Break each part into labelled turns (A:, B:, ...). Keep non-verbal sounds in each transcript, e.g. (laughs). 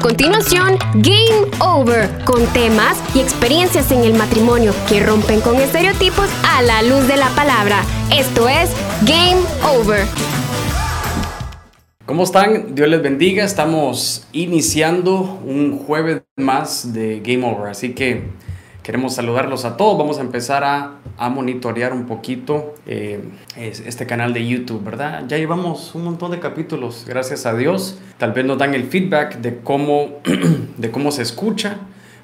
A: continuación, Game Over, con temas y experiencias en el matrimonio que rompen con estereotipos a la luz de la palabra. Esto es Game Over.
B: ¿Cómo están? Dios les bendiga. Estamos iniciando un jueves más de Game Over, así que queremos saludarlos a todos. Vamos a empezar a, monitorear un poquito eh, este canal de YouTube, ¿verdad? Ya llevamos un montón de capítulos, gracias a Dios. Tal vez nos dan el feedback de cómo, (clears throat) de cómo se escucha,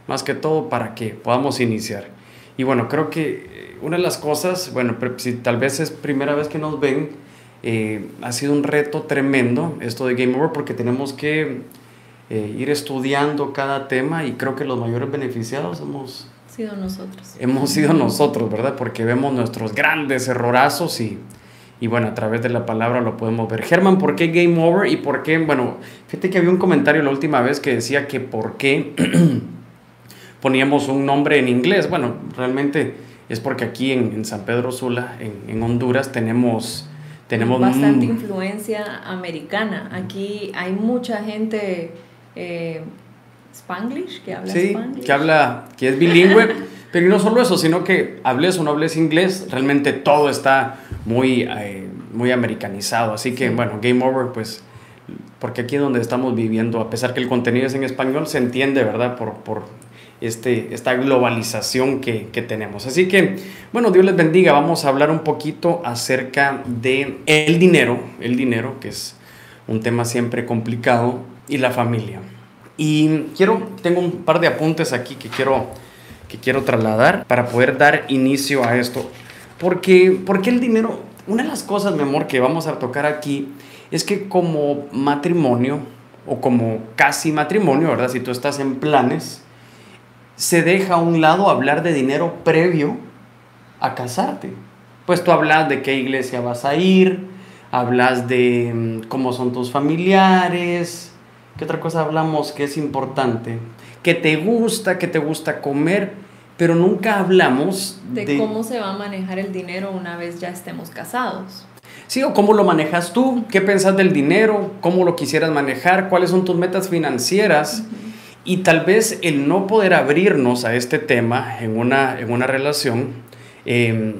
B: más que todo para que podamos iniciar. Y bueno, creo que una de las cosas, bueno, si tal vez es primera vez que nos ven, eh, ha sido un reto tremendo esto de Game Over porque tenemos que eh, ir estudiando cada tema y creo que los mayores beneficiados hemos
C: sido nosotros.
B: Hemos sido nosotros, ¿verdad? Porque vemos nuestros grandes errorazos y, y bueno, a través de la palabra lo podemos ver. Germán, ¿por qué Game Over y por qué? Bueno, fíjate que había un comentario la última vez que decía que por qué (clears throat) poníamos un nombre en inglés. Bueno, realmente es porque aquí en, San Pedro Sula, en, en Honduras, tenemos tenemos
C: bastante influencia americana. Aquí hay mucha gente eh, spanglish que habla
B: sí, que habla, que es bilingüe. (laughs) pero no solo eso, sino que hables o no hables inglés, realmente todo está muy, eh, muy americanizado. Así que, bueno, Game Over, pues, porque aquí es donde estamos viviendo, a pesar que el contenido es en español, se entiende, ¿verdad? Por, por este, esta globalización que, que, tenemos. Así que, bueno, Dios les bendiga. Vamos a hablar un poquito acerca de el dinero, el dinero, que es un tema siempre complicado, y la familia. Y quiero, tengo un par de apuntes aquí que quiero, que quiero trasladar para poder dar inicio a esto. Porque, porque el dinero, una de las cosas, mi amor, que vamos a tocar aquí es que como matrimonio, o como casi matrimonio, ¿verdad? Si tú estás en planes, se deja a un lado hablar de dinero previo a casarte. Pues tú hablas de qué iglesia vas a ir, hablas de mm, cómo son tus familiares, qué otra cosa hablamos que es importante, qué te gusta, qué te gusta comer, pero nunca hablamos
C: de, cómo se va a manejar el dinero una vez ya estemos casados.
B: Sí, o cómo lo manejas tú, qué pensás del dinero, cómo lo quisieras manejar, cuáles son tus metas financieras. Y tal vez el no poder abrirnos a este tema en una, en una relación, em,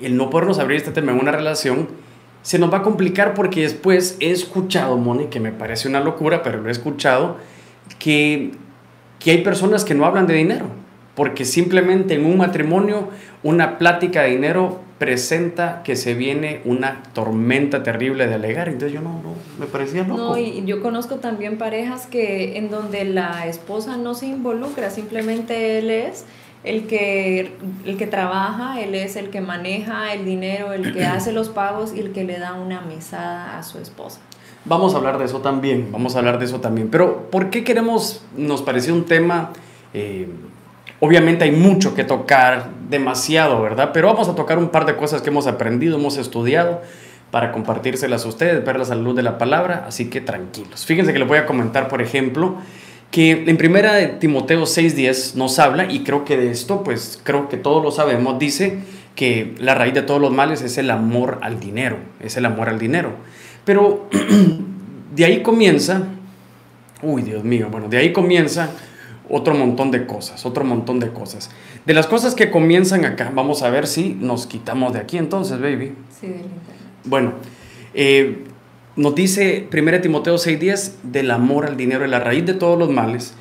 B: el no podernos abrir este tema en una relación, se nos va a complicar porque después he escuchado, Moni, que me parece una locura, pero lo he escuchado, que, que hay personas que no hablan de dinero, porque simplemente en un matrimonio una plática de dinero presenta que se viene una tormenta terrible de alegar. Entonces yo no, no, me parecía loco.
C: No, y yo conozco también parejas que en donde la esposa no se involucra, simplemente él es el que, el que trabaja, él es el que maneja el dinero, el que hace los pagos y el que le da una mesada a su esposa.
B: Vamos a hablar de eso también, vamos a hablar de eso también. Pero ¿por qué queremos, nos pareció un tema... Eh, Obviamente hay mucho que tocar, demasiado, ¿verdad? Pero vamos a tocar un par de cosas que hemos aprendido, hemos estudiado para compartírselas a ustedes, verlas a la luz de la palabra, así que tranquilos. Fíjense que les voy a comentar, por ejemplo, que en primera de Timoteo 6:10 nos habla, y creo que de esto, pues creo que todos lo sabemos, dice que la raíz de todos los males es el amor al dinero, es el amor al dinero. Pero (clears throat) de ahí comienza, uy Dios mío, bueno, de ahí comienza otro montón de cosas, otro montón de cosas. De las cosas que comienzan acá, vamos a ver si nos quitamos de aquí entonces, baby.
C: Sí, del
B: Bueno, eh, nos dice 1 Timoteo 6:10 del amor al dinero, es la raíz de todos los males.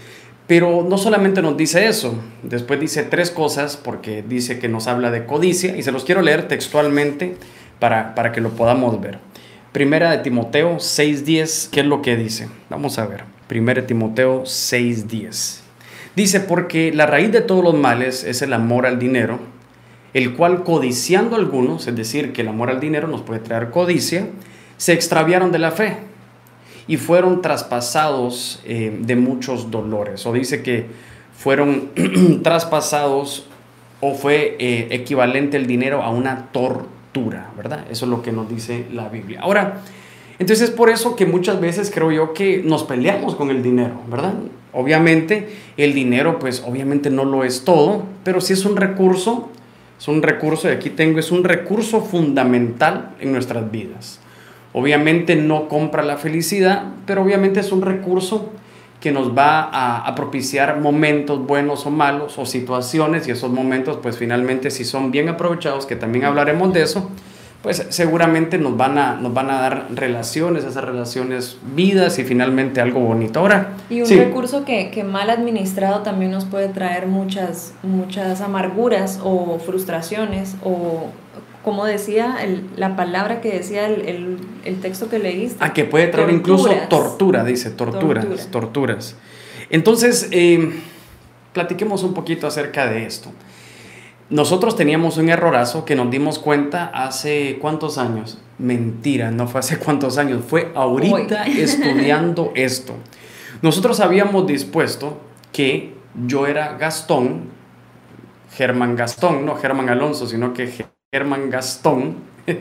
B: Pero no solamente nos dice eso, después dice tres cosas porque dice que nos habla de codicia y se los quiero leer textualmente para, para que lo podamos ver. Primera de Timoteo 6:10, ¿qué es lo que dice? Vamos a ver. Primera de Timoteo 6:10. Dice, porque la raíz de todos los males es el amor al dinero, el cual codiciando algunos, es decir, que el amor al dinero nos puede traer codicia, se extraviaron de la fe y fueron traspasados eh, de muchos dolores. O dice que fueron (clears throat) traspasados o fue eh, equivalente el dinero a una tortura, ¿verdad? Eso es lo que nos dice la Biblia. Ahora, entonces es por eso que muchas veces creo yo que nos peleamos con el dinero, ¿verdad? Obviamente el dinero pues obviamente no lo es todo, pero sí es un recurso, es un recurso, y aquí tengo, es un recurso fundamental en nuestras vidas. Obviamente no compra la felicidad, pero obviamente es un recurso que nos va a, a, propiciar momentos buenos o malos o situaciones y esos momentos pues finalmente si son bien aprovechados, que también hablaremos de eso, pues seguramente nos van a, nos van a dar relaciones, esas relaciones vidas y finalmente algo bonito. Ahora,
C: y un recurso que, que, mal administrado también nos puede traer muchas, muchas amarguras o frustraciones o como decía la palabra que decía el, texto que leíste.
B: Ah, que puede traer incluso tortura, dice, torturas, torturas. Entonces, eh, platiquemos un poquito acerca de esto. Nosotros teníamos un errorazo que nos dimos cuenta hace cuántos años. Mentira, no fue hace cuántos años, fue ahorita (laughs) estudiando esto. Nosotros habíamos dispuesto que yo era Gastón, Germán Gastón, no Germán Alonso, sino que Germán Gastón. (laughs)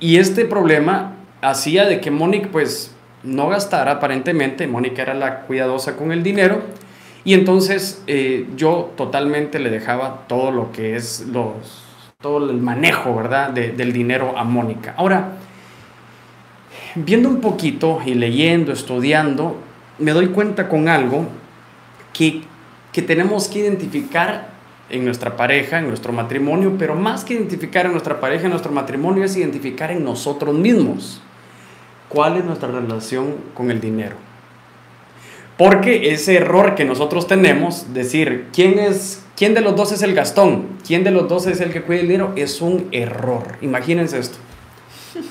B: y este problema hacía de que Mónica pues no gastara aparentemente, Mónica era la cuidadosa con el dinero y entonces eh, yo totalmente le dejaba todo lo que es los, todo el manejo, ¿verdad? del dinero a Mónica. Ahora, viendo un poquito y leyendo, estudiando, me doy cuenta con algo que, que tenemos que identificar en nuestra pareja, en nuestro matrimonio, pero más que identificar en nuestra pareja, en nuestro matrimonio, es identificar en nosotros mismos cuál es nuestra relación con el dinero. Porque ese error que nosotros tenemos, decir quién es quién de los dos es el Gastón, quién de los dos es el que cuida el dinero, es un error. Imagínense esto.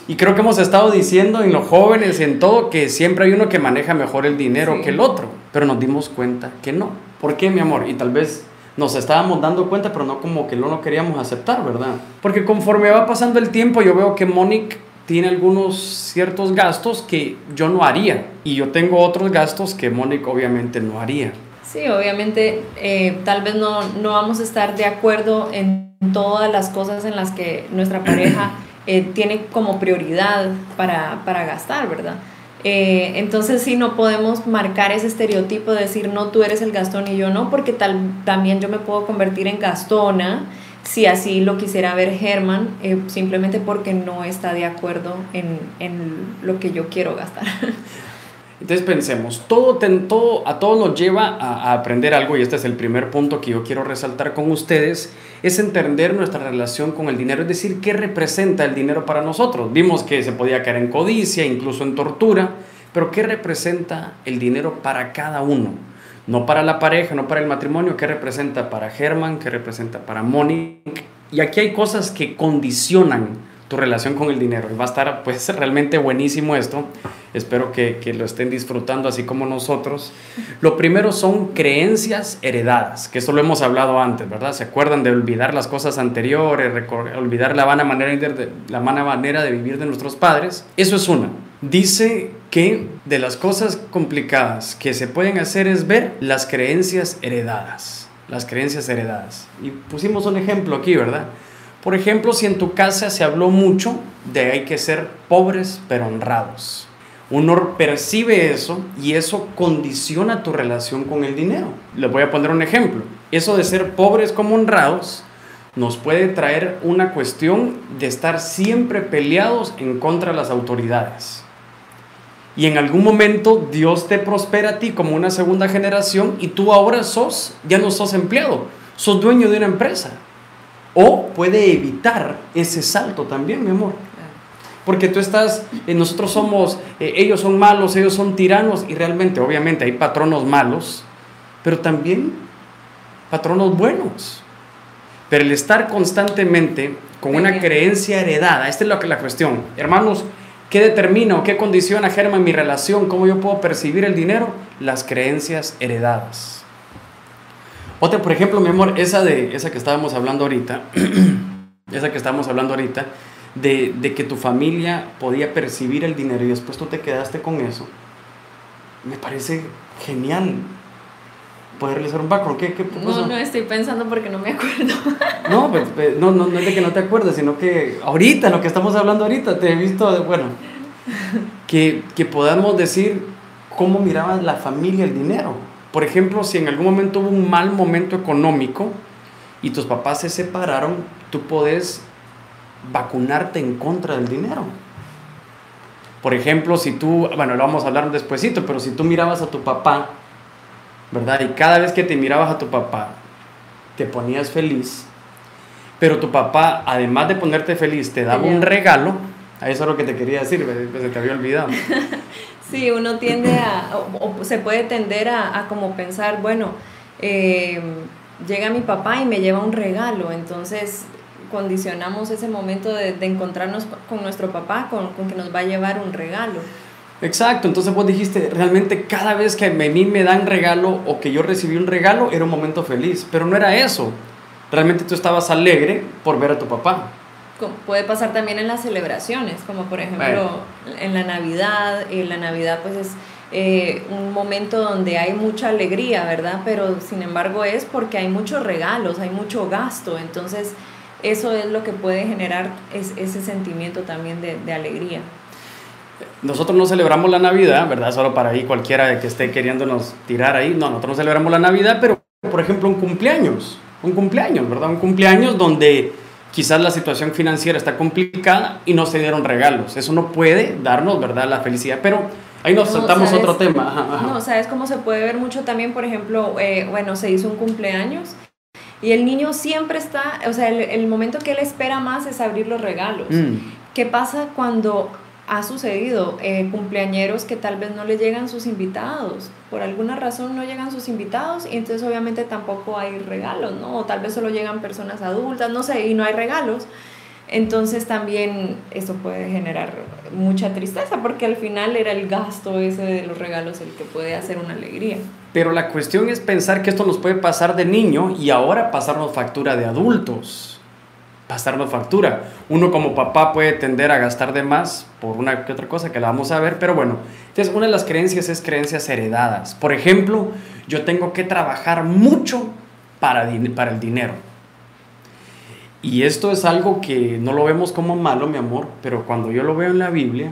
B: Y creo que hemos estado diciendo en los jóvenes, en todo, que siempre hay uno que maneja mejor el dinero que el otro, pero nos dimos cuenta que no. ¿Por qué, mi amor? Y tal vez nos estábamos dando cuenta, pero no como que no lo queríamos aceptar, ¿verdad? Porque conforme va pasando el tiempo, yo veo que Monique tiene algunos ciertos gastos que yo no haría y yo tengo otros gastos que Monique obviamente no haría.
C: Sí, obviamente eh, tal vez no, no vamos a estar de acuerdo en todas las cosas en las que nuestra pareja (clears throat) eh, tiene como prioridad para, para gastar, ¿verdad? Eh, entonces sí no podemos marcar ese estereotipo de decir no tú eres el gastón y yo no, porque tal, también yo me puedo convertir en gastona si así lo quisiera ver Germán, eh, simplemente porque no está de acuerdo en, en, lo que yo quiero gastar. (laughs)
B: Entonces pensemos, todo, a todo nos lleva a, a, aprender algo y este es el primer punto que yo quiero resaltar con ustedes, es entender nuestra relación con el dinero, es decir, qué representa el dinero para nosotros. Vimos que se podía caer en codicia, incluso en tortura, pero qué representa el dinero para cada uno. No para la pareja, no para el matrimonio, qué representa para Germán, qué representa para Mónica. Y aquí hay cosas que condicionan tu relación con el dinero. Y va a estar pues (laughs) realmente buenísimo esto. Espero que, que, lo estén disfrutando así como nosotros. Lo primero son creencias heredadas, que eso lo hemos hablado antes, ¿verdad? ¿Se acuerdan de olvidar las cosas anteriores, olvidar la vana manera de, la vana manera de vivir de nuestros padres? Eso es una. Dice que de las cosas complicadas que se pueden hacer es ver las creencias heredadas. Las creencias heredadas. Y pusimos un ejemplo aquí, ¿verdad? Por ejemplo, si en tu casa se habló mucho de hay que ser pobres pero honrados. Uno percibe eso y eso condiciona tu relación con el dinero. Les voy a poner un ejemplo. Eso de ser pobres como honrados nos puede traer una cuestión de estar siempre peleados en contra de las autoridades. Y en algún momento Dios te prospera a ti como una segunda generación y tú ahora sos, ya no sos empleado, sos dueño de una empresa o puede evitar ese salto también, mi amor. Porque tú estás, eh, nosotros somos, eh, ellos son malos, ellos son tiranos, y realmente, obviamente, hay patronos malos, pero también patronos buenos. Pero el estar constantemente con una creencia heredada, esta es la, la cuestión. Hermanos, ¿qué determina o qué condiciona, Germán, mi relación? ¿Cómo yo puedo percibir el dinero? Las creencias heredadas. Otra, por ejemplo, mi amor, esa, de, esa que estábamos hablando ahorita, (clears throat) esa que estábamos hablando ahorita, de, de, que tu familia podía percibir el dinero y después tú te quedaste con eso, me parece genial poder realizar un background. ¿Qué, qué
C: no, no estoy pensando porque no me acuerdo. (laughs)
B: no, pues, pues, no, no, no es de que no te acuerdes, sino que ahorita, lo que estamos hablando ahorita, te he visto, bueno, que, que podamos decir cómo miraba la familia el dinero. Por ejemplo, si en algún momento hubo un mal momento económico y tus papás se separaron, tú puedes vacunarte en contra del dinero. Por ejemplo, si tú, bueno, lo vamos a hablar despuesito, pero si tú mirabas a tu papá ¿verdad? Y cada vez que te mirabas a tu papá, te ponías feliz, pero tu papá, además de ponerte feliz, te daba un regalo, a eso es lo que te quería decir, se te había olvidado. (laughs)
C: sí, uno tiende a, o, se puede tender a, a como pensar, bueno, eh, llega mi papá y me lleva un regalo, entonces condicionamos ese momento de, encontrarnos con nuestro papá, con, con, que nos va a llevar un regalo.
B: Exacto, entonces vos dijiste, realmente cada vez que a mí me dan regalo o que yo recibí un regalo era un momento feliz, pero no era eso. Realmente tú estabas alegre por ver a tu papá.
C: Puede pasar también en las celebraciones, como por ejemplo en la Navidad. En la Navidad pues es eh, un momento donde hay mucha alegría, ¿verdad? Pero sin embargo es porque hay muchos regalos, hay mucho gasto, entonces eso es lo que puede generar ese sentimiento también de, alegría.
B: Nosotros no celebramos la Navidad, ¿verdad? Solo para ahí cualquiera que esté queriéndonos tirar ahí. No, nosotros no celebramos la Navidad, pero por ejemplo un cumpleaños, un cumpleaños, ¿verdad? Un cumpleaños donde quizás la situación financiera está complicada y no se dieron regalos. Eso no puede darnos, ¿verdad? La felicidad, pero ahí nos saltamos otro tema.
C: No, ¿sabes cómo se puede ver mucho también? Por ejemplo, eh, bueno, se hizo un cumpleaños y el niño siempre está, o sea, el, momento que él espera más es abrir los regalos. Mm. ¿Qué pasa cuando ha sucedido eh, cumpleañeros que tal vez no le llegan sus invitados? Por alguna razón no llegan sus invitados y entonces obviamente tampoco hay regalos, ¿no? O tal vez solo llegan personas adultas, no sé, y no hay regalos. Entonces también eso puede generar mucha tristeza porque al final era el gasto ese de los regalos el que puede hacer una alegría.
B: Pero la cuestión es pensar que esto nos puede pasar de niño y ahora pasarnos factura de adultos. Pasarnos factura. Uno como papá puede tender a gastar de más por una que otra cosa que la vamos a ver, pero bueno, entonces una de las creencias es creencias heredadas. Por ejemplo, yo tengo que trabajar mucho para, para el dinero y esto es algo que no lo vemos como malo, mi amor, pero cuando yo lo veo en la Biblia,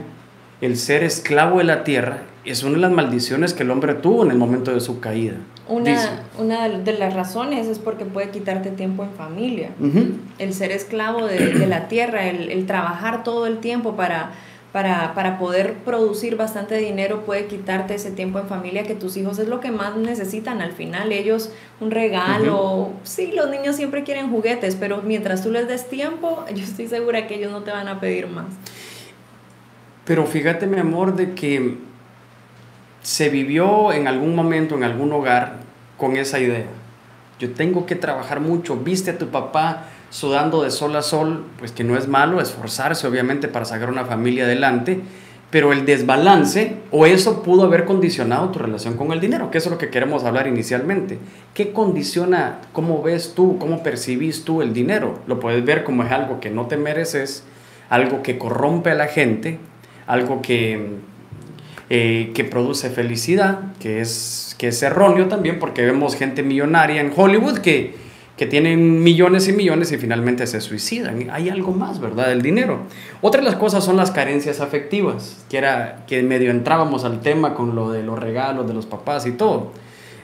B: el ser esclavo de la tierra es una de las maldiciones que el hombre tuvo en el momento de su caída.
C: Una, una de las razones es porque puede quitarte tiempo en familia. El ser esclavo de, la tierra, el, trabajar todo el tiempo para para, para, poder producir bastante dinero puede quitarte ese tiempo en familia que tus hijos es lo que más necesitan al final. Ellos un regalo, sí, los niños siempre quieren juguetes, pero mientras tú les des tiempo, (laughs) yo estoy segura que ellos no te van a pedir más.
B: Pero fíjate mi amor de que se vivió en algún momento, en algún hogar, con esa idea. Yo tengo que trabajar mucho, viste a tu papá sudando de sol a sol, pues que no es malo, esforzarse obviamente para sacar una familia adelante, pero el desbalance o eso pudo haber condicionado tu relación con el dinero, que es lo que queremos hablar inicialmente. ¿Qué condiciona, cómo ves tú, cómo percibís tú el dinero? Lo puedes ver como es algo que no te mereces, algo que corrompe a la gente, algo que, eh, que produce felicidad, que es, que es erróneo también porque vemos gente millonaria en Hollywood que que tienen millones y millones y finalmente se suicidan. Hay algo más, ¿verdad? El dinero. Otra de las cosas son las carencias afectivas, que era que medio entrábamos al tema con lo de los regalos de los papás y todo.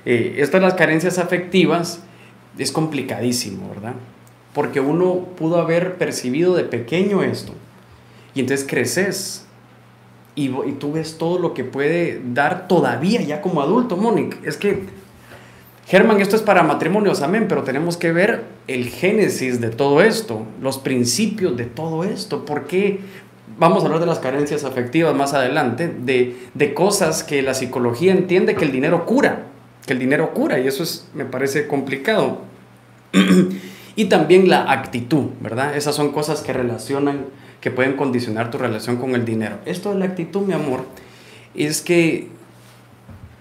B: Eh, esto las carencias afectivas es complicadísimo, ¿verdad? Porque uno pudo haber percibido de pequeño esto y entonces creces y, tú ves todo lo que puede dar todavía ya como adulto, Mónica. Es que Germán, esto es para matrimonios, amén, pero tenemos que ver el génesis de todo esto, los principios de todo esto, por qué vamos a hablar de las carencias afectivas más adelante, de, cosas que la psicología entiende que el dinero cura, que el dinero cura, y eso es, me parece complicado. (clears throat) y también la actitud, ¿verdad? Esas son cosas que relacionan, que pueden condicionar tu relación con el dinero. Esto de la actitud, mi amor, es que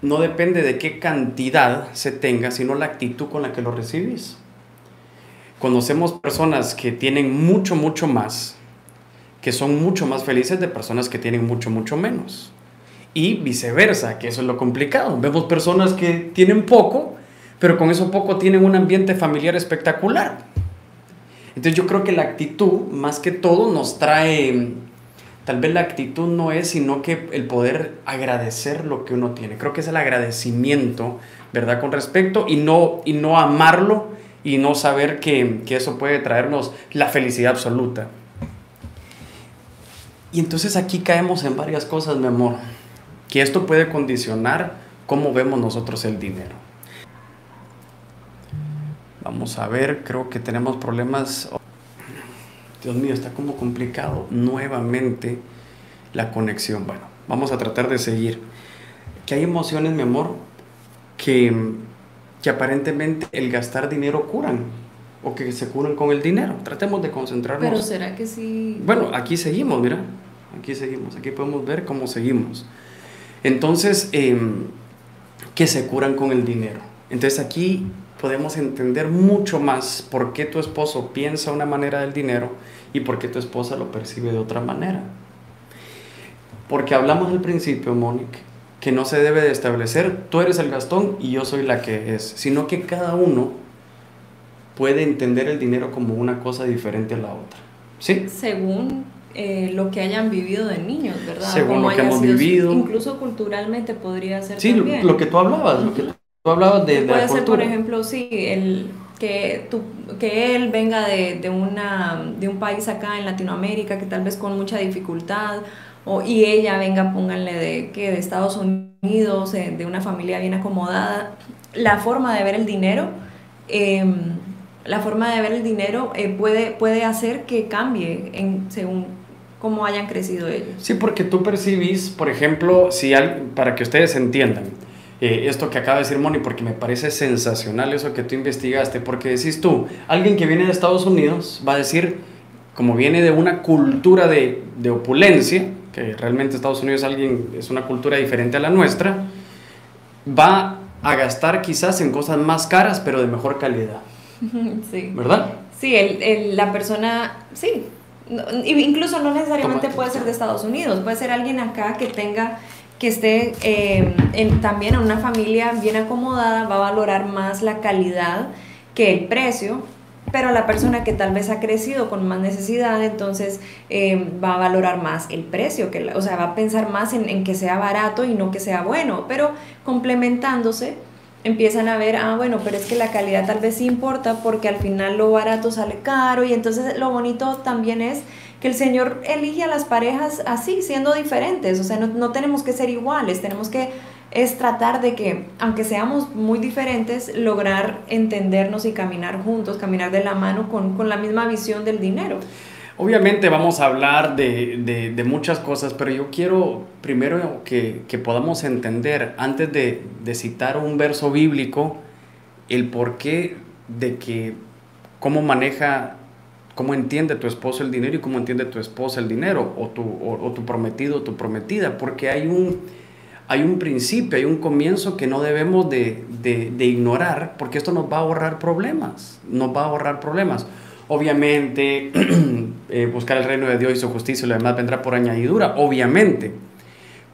B: no depende de qué cantidad se tenga, sino la actitud con la que lo recibís. Conocemos personas que tienen mucho, mucho más, que son mucho más felices de personas que tienen mucho, mucho menos. Y viceversa, que eso es lo complicado. Vemos personas que tienen poco, pero con eso poco tienen un ambiente familiar espectacular. Entonces yo creo que la actitud, más que todo, nos trae tal vez la actitud no es sino que el poder agradecer lo que uno tiene. Creo que es el agradecimiento, ¿verdad? Con respecto y no, y no amarlo y no saber que, que eso puede traernos la felicidad absoluta. Y entonces aquí caemos en varias cosas, mi amor, que esto puede condicionar cómo vemos nosotros el dinero. Vamos a ver, creo que tenemos problemas. Dios mío, está como complicado nuevamente la conexión. Bueno, vamos a tratar de seguir. Que hay emociones, mi amor, que, que aparentemente el gastar dinero curan o que se curan con el dinero. Tratemos de concentrarnos.
C: Pero será que sí.
B: Bueno, aquí seguimos, mira. Aquí seguimos. Aquí podemos ver cómo seguimos. Entonces, em, que se curan con el dinero. Entonces aquí podemos entender mucho más por qué tu esposo piensa una manera del dinero y por qué tu esposa lo percibe de otra manera. Porque hablamos al principio, Mónica, que no se debe de establecer, tú eres el Gastón y yo soy la que es, sino que cada uno puede entender el dinero como una cosa diferente a la otra. ¿Sí?
C: Según eh, lo que hayan vivido de niños, ¿verdad?
B: Según lo que hemos vivido.
C: Incluso culturalmente podría ser.
B: Sí,
C: también.
B: lo que tú hablabas, lo que tú hablabas de, de
C: Puede
B: la
C: ser,
B: cultura.
C: por ejemplo, sí, el, que, tú, que él venga de, de, una, de un país acá en Latinoamérica que tal vez con mucha dificultad, o, y ella venga, pónganle de, que de Estados Unidos, eh, de una familia bien acomodada. La forma de ver el dinero. Eh, la forma de ver el dinero eh, puede, puede hacer que cambie en, según cómo hayan crecido ellos.
B: Sí, porque tú percibís, por ejemplo, si al, para que ustedes entiendan, eh, esto que acaba de decir Moni, porque me parece sensacional eso que tú investigaste, porque decís tú, alguien que viene de Estados Unidos va a decir, como viene de una cultura de, de opulencia, que realmente Estados Unidos alguien, es una cultura diferente a la nuestra, va a gastar quizás en cosas más caras, pero de mejor calidad. (laughs)
C: Sí.
B: ¿Verdad?
C: Sí, el, el, la persona, sí. No, incluso no necesariamente
B: Toma.
C: puede ser de Estados Unidos, puede ser alguien acá que tenga, que esté en, también en una familia bien acomodada, va a valorar más la calidad que el precio, pero la persona que tal vez ha crecido con más necesidad, entonces eh, va a valorar más el precio, que, o sea, va a pensar más en, en que sea barato y no que sea bueno, pero complementándose empiezan a ver, ah, bueno, pero es que la calidad tal vez sí importa porque al final lo barato sale caro y entonces lo bonito también es que el Señor elige a las parejas así, siendo diferentes, o sea, no, no tenemos que ser iguales, tenemos que es tratar de que, aunque seamos muy diferentes, lograr entendernos y caminar juntos, caminar de la mano con, con la misma visión del dinero.
B: Obviamente vamos a hablar de, de, muchas cosas, pero yo quiero primero que, que podamos entender, antes de, de, citar un verso bíblico, el porqué de que, cómo maneja, cómo entiende tu esposo el dinero y cómo entiende tu esposa el dinero, o tu, o, o tu prometido o tu prometida, porque hay un, hay un principio, hay un comienzo que no debemos de, de ignorar, porque esto nos va a ahorrar problemas, nos va a ahorrar problemas. Obviamente, (clears throat) eh, buscar el reino de Dios y su justicia y lo demás vendrá por añadidura, obviamente.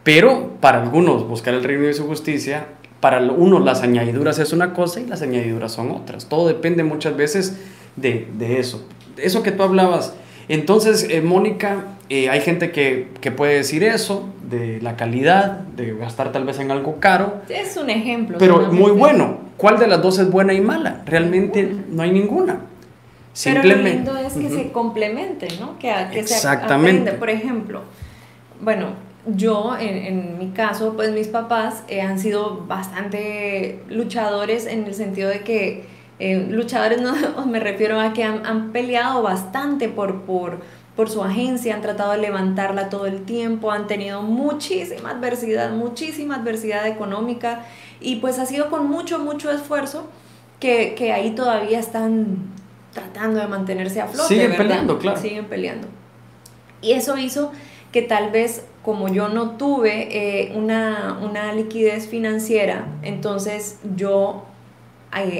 B: Pero para algunos, buscar el reino y su justicia, para unos las añadiduras es una cosa y las añadiduras son otras. Todo depende muchas veces de, de eso. Eso que tú hablabas. Entonces, eh, Mónica, eh, hay gente que, que, puede decir eso, de la calidad, de gastar tal vez en algo caro.
C: Es un ejemplo.
B: Pero muy bueno. ¿Cuál de las dos es buena y mala? Realmente
C: ninguna.
B: no hay ninguna.
C: Pero lo lindo es que uh -huh. se complementen, ¿no? Que, que
B: Exactamente.
C: se aprende. Por ejemplo, bueno, yo en, en, mi caso, pues mis papás eh, han sido bastante luchadores en el sentido de que, eh, luchadores no (laughs) me refiero a que han, han peleado bastante por, por, por su agencia, han tratado de levantarla todo el tiempo, han tenido muchísima adversidad, muchísima adversidad económica y pues ha sido con mucho, mucho esfuerzo que, que ahí todavía están tratando de mantenerse a flote.
B: Siguen
C: ¿verdad?
B: peleando, claro.
C: Siguen peleando. Y eso hizo que tal vez como yo no tuve eh, una, una, liquidez financiera, entonces yo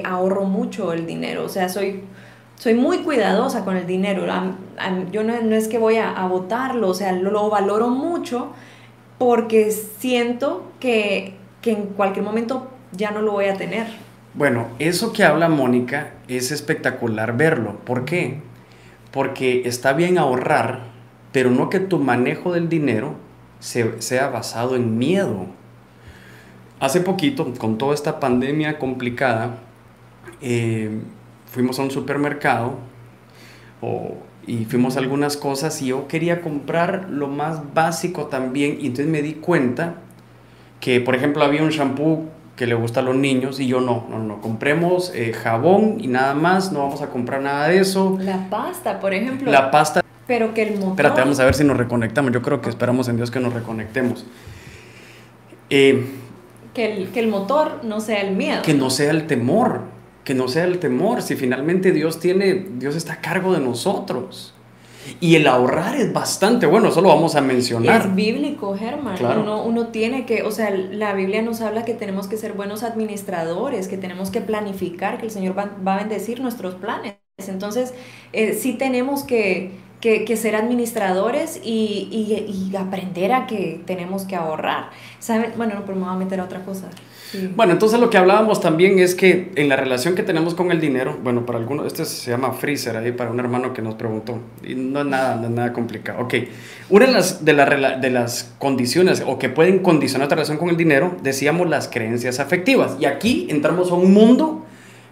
C: ahorro mucho el dinero, o sea, soy, soy muy cuidadosa con el dinero, yo no, no, es que voy a, a botarlo, o sea, lo, lo, valoro mucho porque siento que, que en cualquier momento ya no lo voy a tener.
B: Bueno, eso que habla Mónica es espectacular verlo. ¿Por qué? Porque está bien ahorrar, pero no que tu manejo del dinero se, sea basado en miedo. Hace poquito, con toda esta pandemia complicada, eh, fuimos a un supermercado o, y fuimos a algunas cosas y yo quería comprar lo más básico también y entonces me di cuenta que, por ejemplo, había un shampoo que le gusta a los niños y yo no, no, no, compremos eh, jabón y nada más, no vamos a comprar nada de eso.
C: La pasta, por ejemplo.
B: La pasta.
C: Pero que el motor...
B: Espérate, vamos a ver si nos reconectamos. Yo creo que esperamos en Dios que nos reconectemos.
C: Eh, que, el, que el motor no sea el miedo.
B: Que no sea el temor, que no sea el temor. Si finalmente Dios tiene, Dios está a cargo de nosotros. Y el ahorrar es bastante bueno, eso lo vamos a mencionar.
C: Es bíblico, Germán. Uno, uno, tiene que, o sea, la Biblia nos habla que tenemos que ser buenos administradores, que tenemos que planificar, que el Señor va, va a bendecir nuestros planes. Entonces, eh, sí tenemos que, que, que ser administradores y, y, y, aprender a que tenemos que ahorrar. ¿Saben? Bueno, no, pero me voy a meter a otra cosa.
B: Bueno, entonces lo que hablábamos también es que en la relación que tenemos con el dinero, bueno, para algunos, este se llama freezer ahí, para un hermano que nos preguntó, y no es nada, no es nada complicado. Ok, una de las, de, la, de las condiciones o que pueden condicionar nuestra relación con el dinero, decíamos las creencias afectivas. Y aquí entramos a un mundo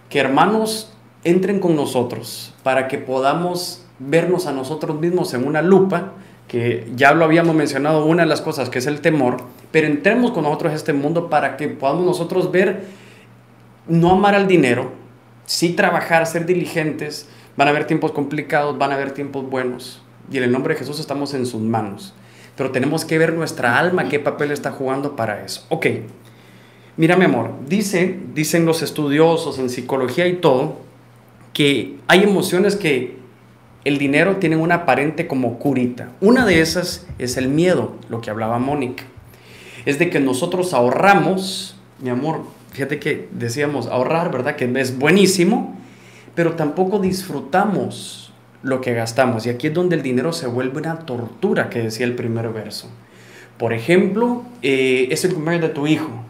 B: que hermanos entren con nosotros para que podamos vernos a nosotros mismos en una lupa, que ya lo habíamos mencionado, una de las cosas que es el temor, pero entremos con nosotros a este mundo para que podamos nosotros ver, no amar al dinero, sí trabajar, ser diligentes, van a haber tiempos complicados, van a haber tiempos buenos, y en el nombre de Jesús estamos en sus manos, pero tenemos que ver nuestra alma, qué papel está jugando para eso. Ok, mira mi amor, dice, dicen los estudiosos en psicología y todo, que hay emociones que el dinero tiene una aparente como curita. Una de esas es el miedo, lo que hablaba Mónica. Es de que nosotros ahorramos, mi amor, fíjate que decíamos ahorrar, ¿verdad? Que es buenísimo, pero tampoco disfrutamos lo que gastamos. Y aquí es donde el dinero se vuelve una tortura, que decía el primer verso. Por ejemplo, eh, es el cumpleaños de tu hijo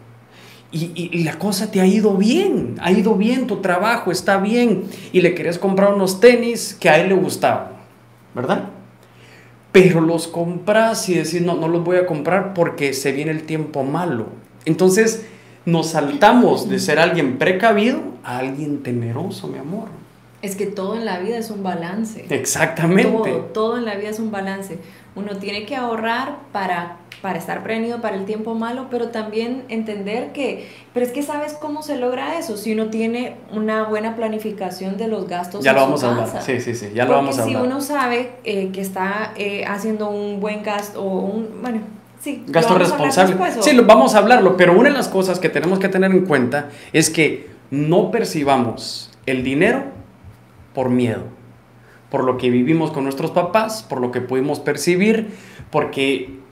B: y, la cosa te ha ido bien, ha ido bien, tu trabajo está bien y le querés comprar unos tenis que a él le gustaban, ¿verdad? Pero los compras y decís, no, no los voy a comprar porque se viene el tiempo malo. Entonces nos saltamos de ser alguien precavido a alguien temeroso, mi amor.
C: Es que todo en la vida es un balance.
B: Exactamente.
C: Todo, todo en la vida es un balance. Uno tiene que ahorrar para para estar prevenido para el tiempo malo, pero también entender que, pero es que sabes cómo se logra eso, si uno tiene una buena planificación de los gastos.
B: Ya lo vamos a hablar, sí, sí, sí, ya lo vamos a
C: hablar. Si uno sabe eh, que está eh, haciendo un buen gasto o un, bueno, sí.
B: Gasto responsable. Sí, lo, vamos a hablarlo, pero una de las cosas que tenemos que tener en cuenta es que no percibamos el dinero por miedo, por lo que vivimos con nuestros papás, por lo que pudimos percibir, porque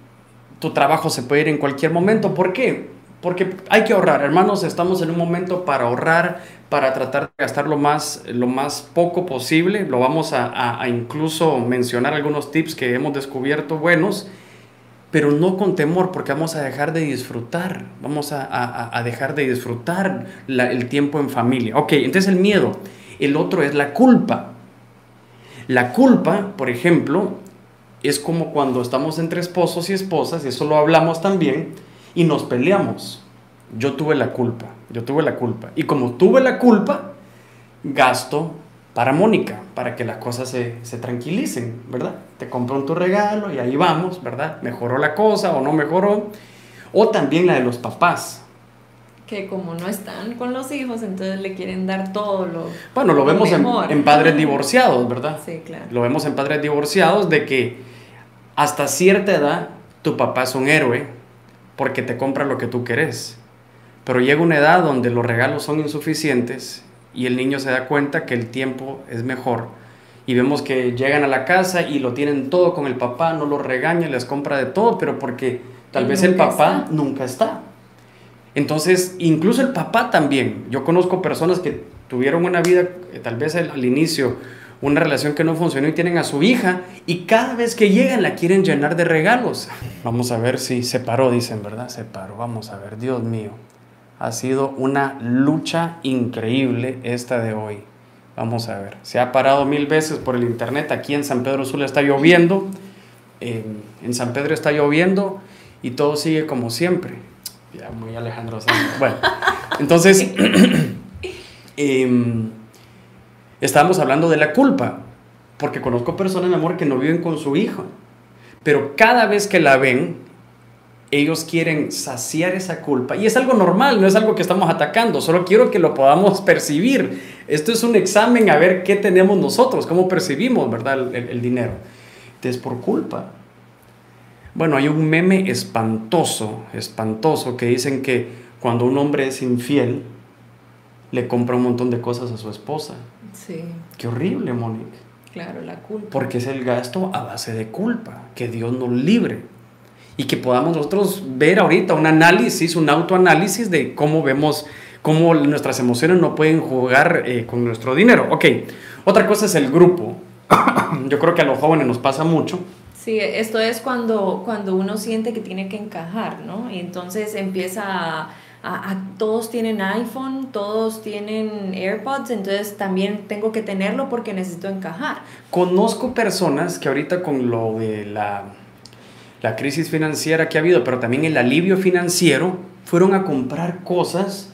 B: tu trabajo se puede ir en cualquier momento. ¿Por qué? Porque hay que ahorrar, hermanos, estamos en un momento para ahorrar, para tratar de gastar lo más, lo más poco posible. Lo vamos a, incluso mencionar algunos tips que hemos descubierto buenos, pero no con temor, porque vamos a dejar de disfrutar, vamos a, dejar de disfrutar el tiempo en familia. Ok, entonces el miedo. El otro es la culpa. La culpa, por ejemplo, es como cuando estamos entre esposos y esposas, y eso lo hablamos también, y nos peleamos. Yo tuve la culpa, yo tuve la culpa. Y como tuve la culpa, gasto para Mónica, para que las cosas se, se tranquilicen, ¿verdad? Te compró tu regalo y ahí vamos, ¿verdad? Mejoró la cosa o no mejoró. O también la de los papás,
C: que como no están con los hijos, entonces le quieren dar todo lo
B: Bueno, lo vemos en, en, padres divorciados, ¿verdad?
C: Sí, claro.
B: Lo vemos en padres divorciados de que hasta cierta edad tu papá es un héroe porque te compra lo que tú querés. Pero llega una edad donde los regalos son insuficientes y el niño se da cuenta que el tiempo es mejor. Y vemos que llegan a la casa y lo tienen todo con el papá, no lo regaña, les compra de todo, pero porque tal vez el papá nunca está. Entonces, incluso el papá también. Yo conozco personas que tuvieron una vida, eh, tal vez al inicio, una relación que no funcionó y tienen a su hija y cada vez que llegan la quieren llenar de regalos. Vamos a ver si se paró, dicen, ¿verdad? Se paró, vamos a ver, Dios mío. Ha sido una lucha increíble esta de hoy. Vamos a ver, se ha parado mil veces por el internet. Aquí en San Pedro Sula está lloviendo, en San Pedro está lloviendo y todo sigue como siempre. Ya, muy Alejandro Bueno, entonces, eh, (clears throat) Estábamos hablando de la culpa, porque conozco personas, mi amor, que no viven con su hijo, pero cada vez que la ven, ellos quieren saciar esa culpa. Y es algo normal, no es algo que estamos atacando, solo quiero que lo podamos percibir. Esto es un examen a ver qué tenemos nosotros, cómo percibimos, ¿verdad? El, el dinero. Es por culpa. Bueno, hay un meme espantoso, espantoso, que dicen que cuando un hombre es infiel, le compra un montón de cosas a su esposa.
C: Sí.
B: Qué horrible, Mónica.
C: Claro, la culpa.
B: Porque es el gasto a base de culpa, que Dios nos libre. Y que podamos nosotros ver ahorita un análisis, un autoanálisis de cómo vemos, cómo nuestras emociones no pueden jugar eh, con nuestro dinero. Ok, otra cosa es el grupo. (coughs) Yo creo que a los jóvenes nos pasa mucho.
C: Sí, esto es cuando, cuando uno siente que tiene que encajar, ¿no? Y entonces empieza a a, todos tienen iPhone, todos tienen AirPods, entonces también tengo que tenerlo porque necesito encajar.
B: Conozco personas que ahorita con lo de la, la crisis financiera que ha habido, pero también el alivio financiero, fueron a comprar cosas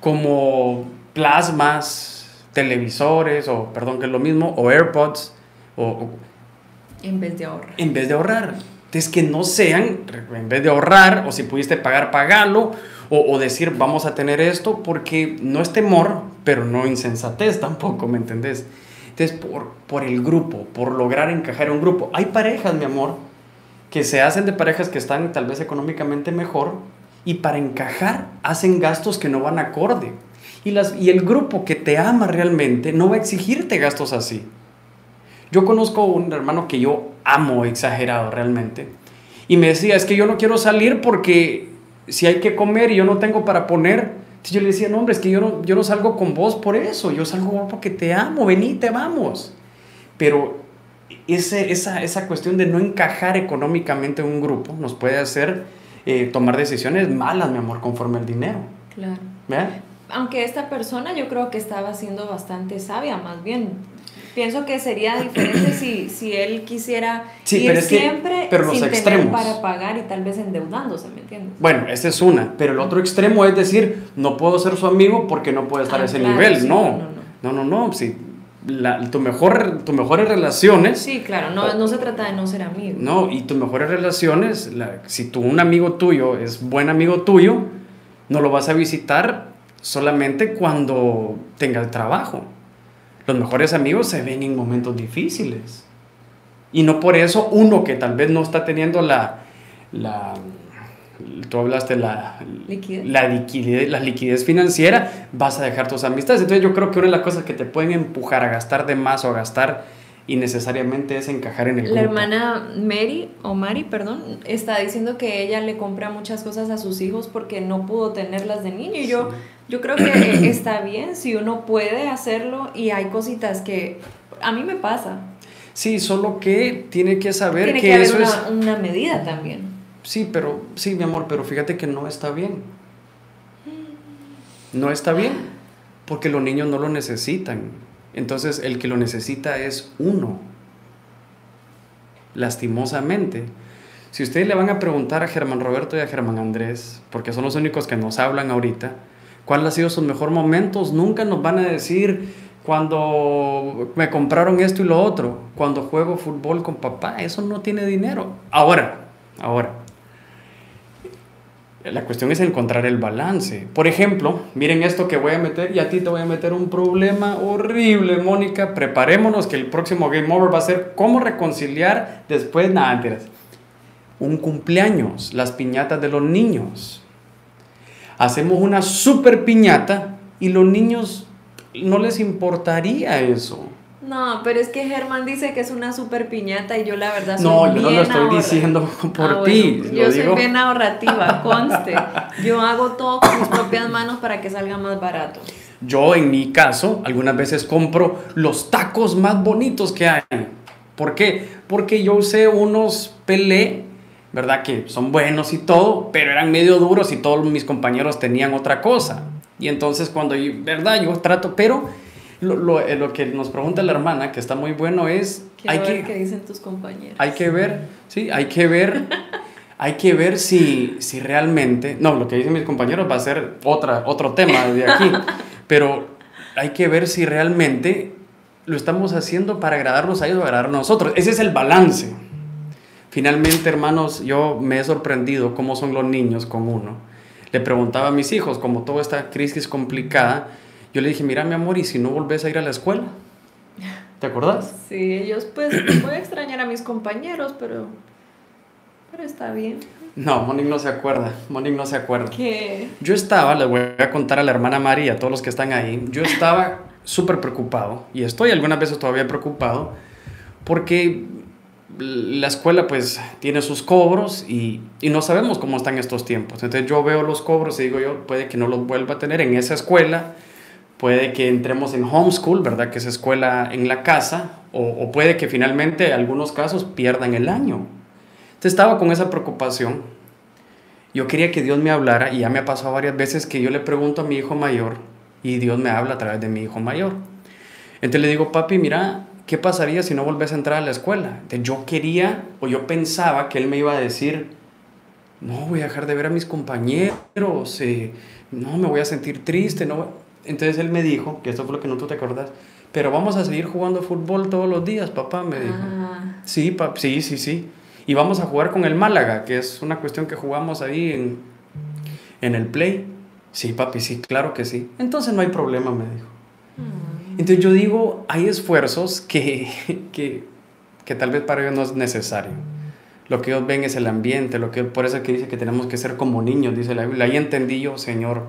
B: como plasmas, televisores, o perdón, que es lo mismo, o AirPods, o,
C: en vez de ahorrar.
B: En vez de ahorrar. Entonces que no sean, en vez de ahorrar, o si pudiste pagar, pagalo, o, decir vamos a tener esto, porque no es temor, pero no insensatez tampoco, ¿me entendés? Entonces, por, por el grupo, por lograr encajar en un grupo. Hay parejas, mi amor, que se hacen de parejas que están tal vez económicamente mejor y para encajar hacen gastos que no van acorde. Y, las, y el grupo que te ama realmente no va a exigirte gastos así. Yo conozco un hermano que yo amo exagerado realmente. Y me decía, es que yo no quiero salir porque si hay que comer y yo no tengo para poner, yo le decía, no, hombre, es que yo no, yo no salgo con vos por eso, yo salgo porque te amo, venite, vamos. Pero ese, esa, esa cuestión de no encajar económicamente en un grupo nos puede hacer eh, tomar decisiones malas, mi amor, conforme al dinero.
C: Claro. Aunque esta persona yo creo que estaba siendo bastante sabia, más bien pienso que sería diferente si, si él quisiera ir siempre
B: pero sin tener
C: para pagar y tal vez endeudándose, ¿me entiendes?
B: Bueno, esa es una, pero el otro extremo es decir, no puedo ser su amigo porque no puede estar a ah, ese nivel, no. no. No, no, sí. La, tu mejor, tus mejores relaciones.
C: Sí, claro, no, no se trata de no ser amigo.
B: No, y tus mejores relaciones, si tu, un amigo tuyo es buen amigo tuyo, no lo vas a visitar solamente cuando tenga el trabajo. Los mejores amigos se ven en momentos difíciles. Y no por eso uno que tal vez no está teniendo la, la tú hablaste la liquidez. La, liquidez, la liquidez financiera, vas a dejar tus amistades. Entonces yo creo que una de las cosas que te pueden empujar a gastar de más o a gastar innecesariamente es encajar en el grupo.
C: La hermana Mary, o Mari, perdón, está diciendo que ella le compra muchas cosas a sus hijos porque no pudo tenerlas de niño. Y yo yo creo que (coughs) está bien si uno puede hacerlo y hay cositas que a mí me pasa.
B: Sí, solo que tiene que saber
C: tiene
B: que,
C: haber eso una, es una medida también.
B: Sí, pero sí, mi amor, pero fíjate que no está bien. No está bien, porque los niños no lo necesitan. Entonces, el que lo necesita es uno. Lastimosamente. Si ustedes le van a preguntar a Germán Roberto y a Germán Andrés, porque son los únicos que nos hablan ahorita, cuál ha sido su mejor momentos. Nunca nos van a decir cuando me compraron esto y lo otro, cuando juego fútbol con papá, eso no tiene dinero. Ahora, ahora. La cuestión es encontrar el balance. Por ejemplo, miren esto que voy a meter y a ti te voy a meter un problema horrible, Mónica. Preparémonos que el próximo Game Over va a ser cómo reconciliar después, nada, un cumpleaños, las piñatas de los niños hacemos una super piñata y los niños no les importaría eso.
C: No, pero es que Germán dice que es una super piñata y yo la verdad soy
B: No, yo no lo estoy diciendo (laughs) por ah, ti.
C: yo soy bien ahorrativa, conste. Yo hago todo con mis propias manos para que salga más barato.
B: Yo en mi caso, algunas veces compro los tacos más bonitos que hay. ¿Por qué? Porque yo usé unos Pelé ¿verdad? Que son buenos y todo, pero eran medio duros y todos mis compañeros tenían otra cosa. Y entonces cuando, yo, ¿verdad? Yo trato, pero lo, lo, eh, lo, que nos pregunta la hermana, que está muy bueno, es...
C: hay que, qué dicen tus compañeros.
B: Hay que ver, sí, hay que ver, (laughs) hay que ver si, si realmente... No, lo que dicen mis compañeros va a ser otra, otro tema de aquí, (laughs) pero hay que ver si realmente lo estamos haciendo para agradarnos a ellos o agradarnos a nosotros. Ese es el balance. Finalmente, hermanos, yo me he sorprendido cómo son los niños con uno. Le preguntaba a mis hijos, como toda esta crisis complicada, yo le dije, mira mi amor, ¿y si no volvés a ir a la escuela? ¿Te acordás?
C: Sí, ellos pues (coughs) voy a extrañar a mis compañeros, pero, pero está bien.
B: No, Monique no se acuerda, Monique no se acuerda.
C: ¿Qué?
B: Yo estaba, les voy a contar a la hermana María, a todos los que están ahí, yo estaba súper preocupado, y estoy algunas veces todavía preocupado, porque la escuela pues tiene sus cobros y, y, no sabemos cómo están estos tiempos. Entonces yo veo los cobros y digo yo, puede que no los vuelva a tener en esa escuela, puede que entremos en homeschool, ¿verdad? Que es escuela en la casa, o, puede que finalmente en algunos casos pierdan el año. Entonces estaba con esa preocupación. Yo quería que Dios me hablara y ya me ha pasado varias veces que yo le pregunto a mi hijo mayor y Dios me habla a través de mi hijo mayor. Entonces le digo, papi, mira, ¿qué pasaría si no volvés a entrar a la escuela? Entonces yo quería o yo pensaba que él me iba a decir, no, voy a dejar de ver a mis compañeros, eh, no, me voy a sentir triste. No. Entonces él me dijo, que esto fue lo que no tú te acordás, pero vamos a seguir jugando fútbol todos los días, papá, me dijo.
C: Ah,
B: Sí, pap, sí, sí, sí. Y vamos a jugar con el Málaga, que es una cuestión que jugamos ahí en, en el Play. Sí, papi, sí, claro que sí. Entonces no hay problema, me dijo. Entonces yo digo, hay esfuerzos que, (laughs) que, que tal vez para ellos no es necesario. Lo que ellos ven es el ambiente, lo que por eso que dice que tenemos que ser como niños, dice la Biblia. Ahí entendí yo, Señor,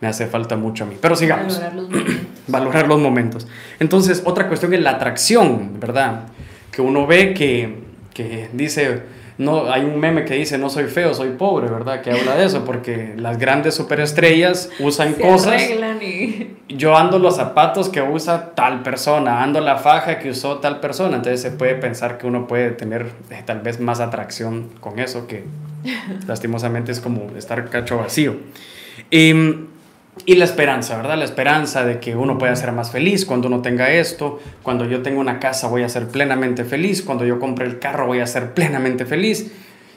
B: me hace falta mucho a mí. Pero sigamos
C: valorar los momentos. (clears throat)
B: valorar los momentos. Entonces, otra cuestión es la atracción, ¿verdad? Que uno ve que, que dice, no, hay un meme que dice, no soy feo, soy pobre, ¿verdad? Que habla de eso, porque las grandes superestrellas usan
C: Se
B: cosas.
C: arreglan y...
B: Yo ando los zapatos que usa tal persona, ando la faja que usó tal persona, entonces se puede pensar que uno puede tener eh, tal vez más atracción con eso, que (laughs) lastimosamente es como estar cacho vacío. Y, y la esperanza, ¿verdad? La esperanza de que uno pueda ser más feliz cuando uno tenga esto, cuando yo tenga una casa voy a ser plenamente feliz, cuando yo compre el carro voy a ser plenamente feliz.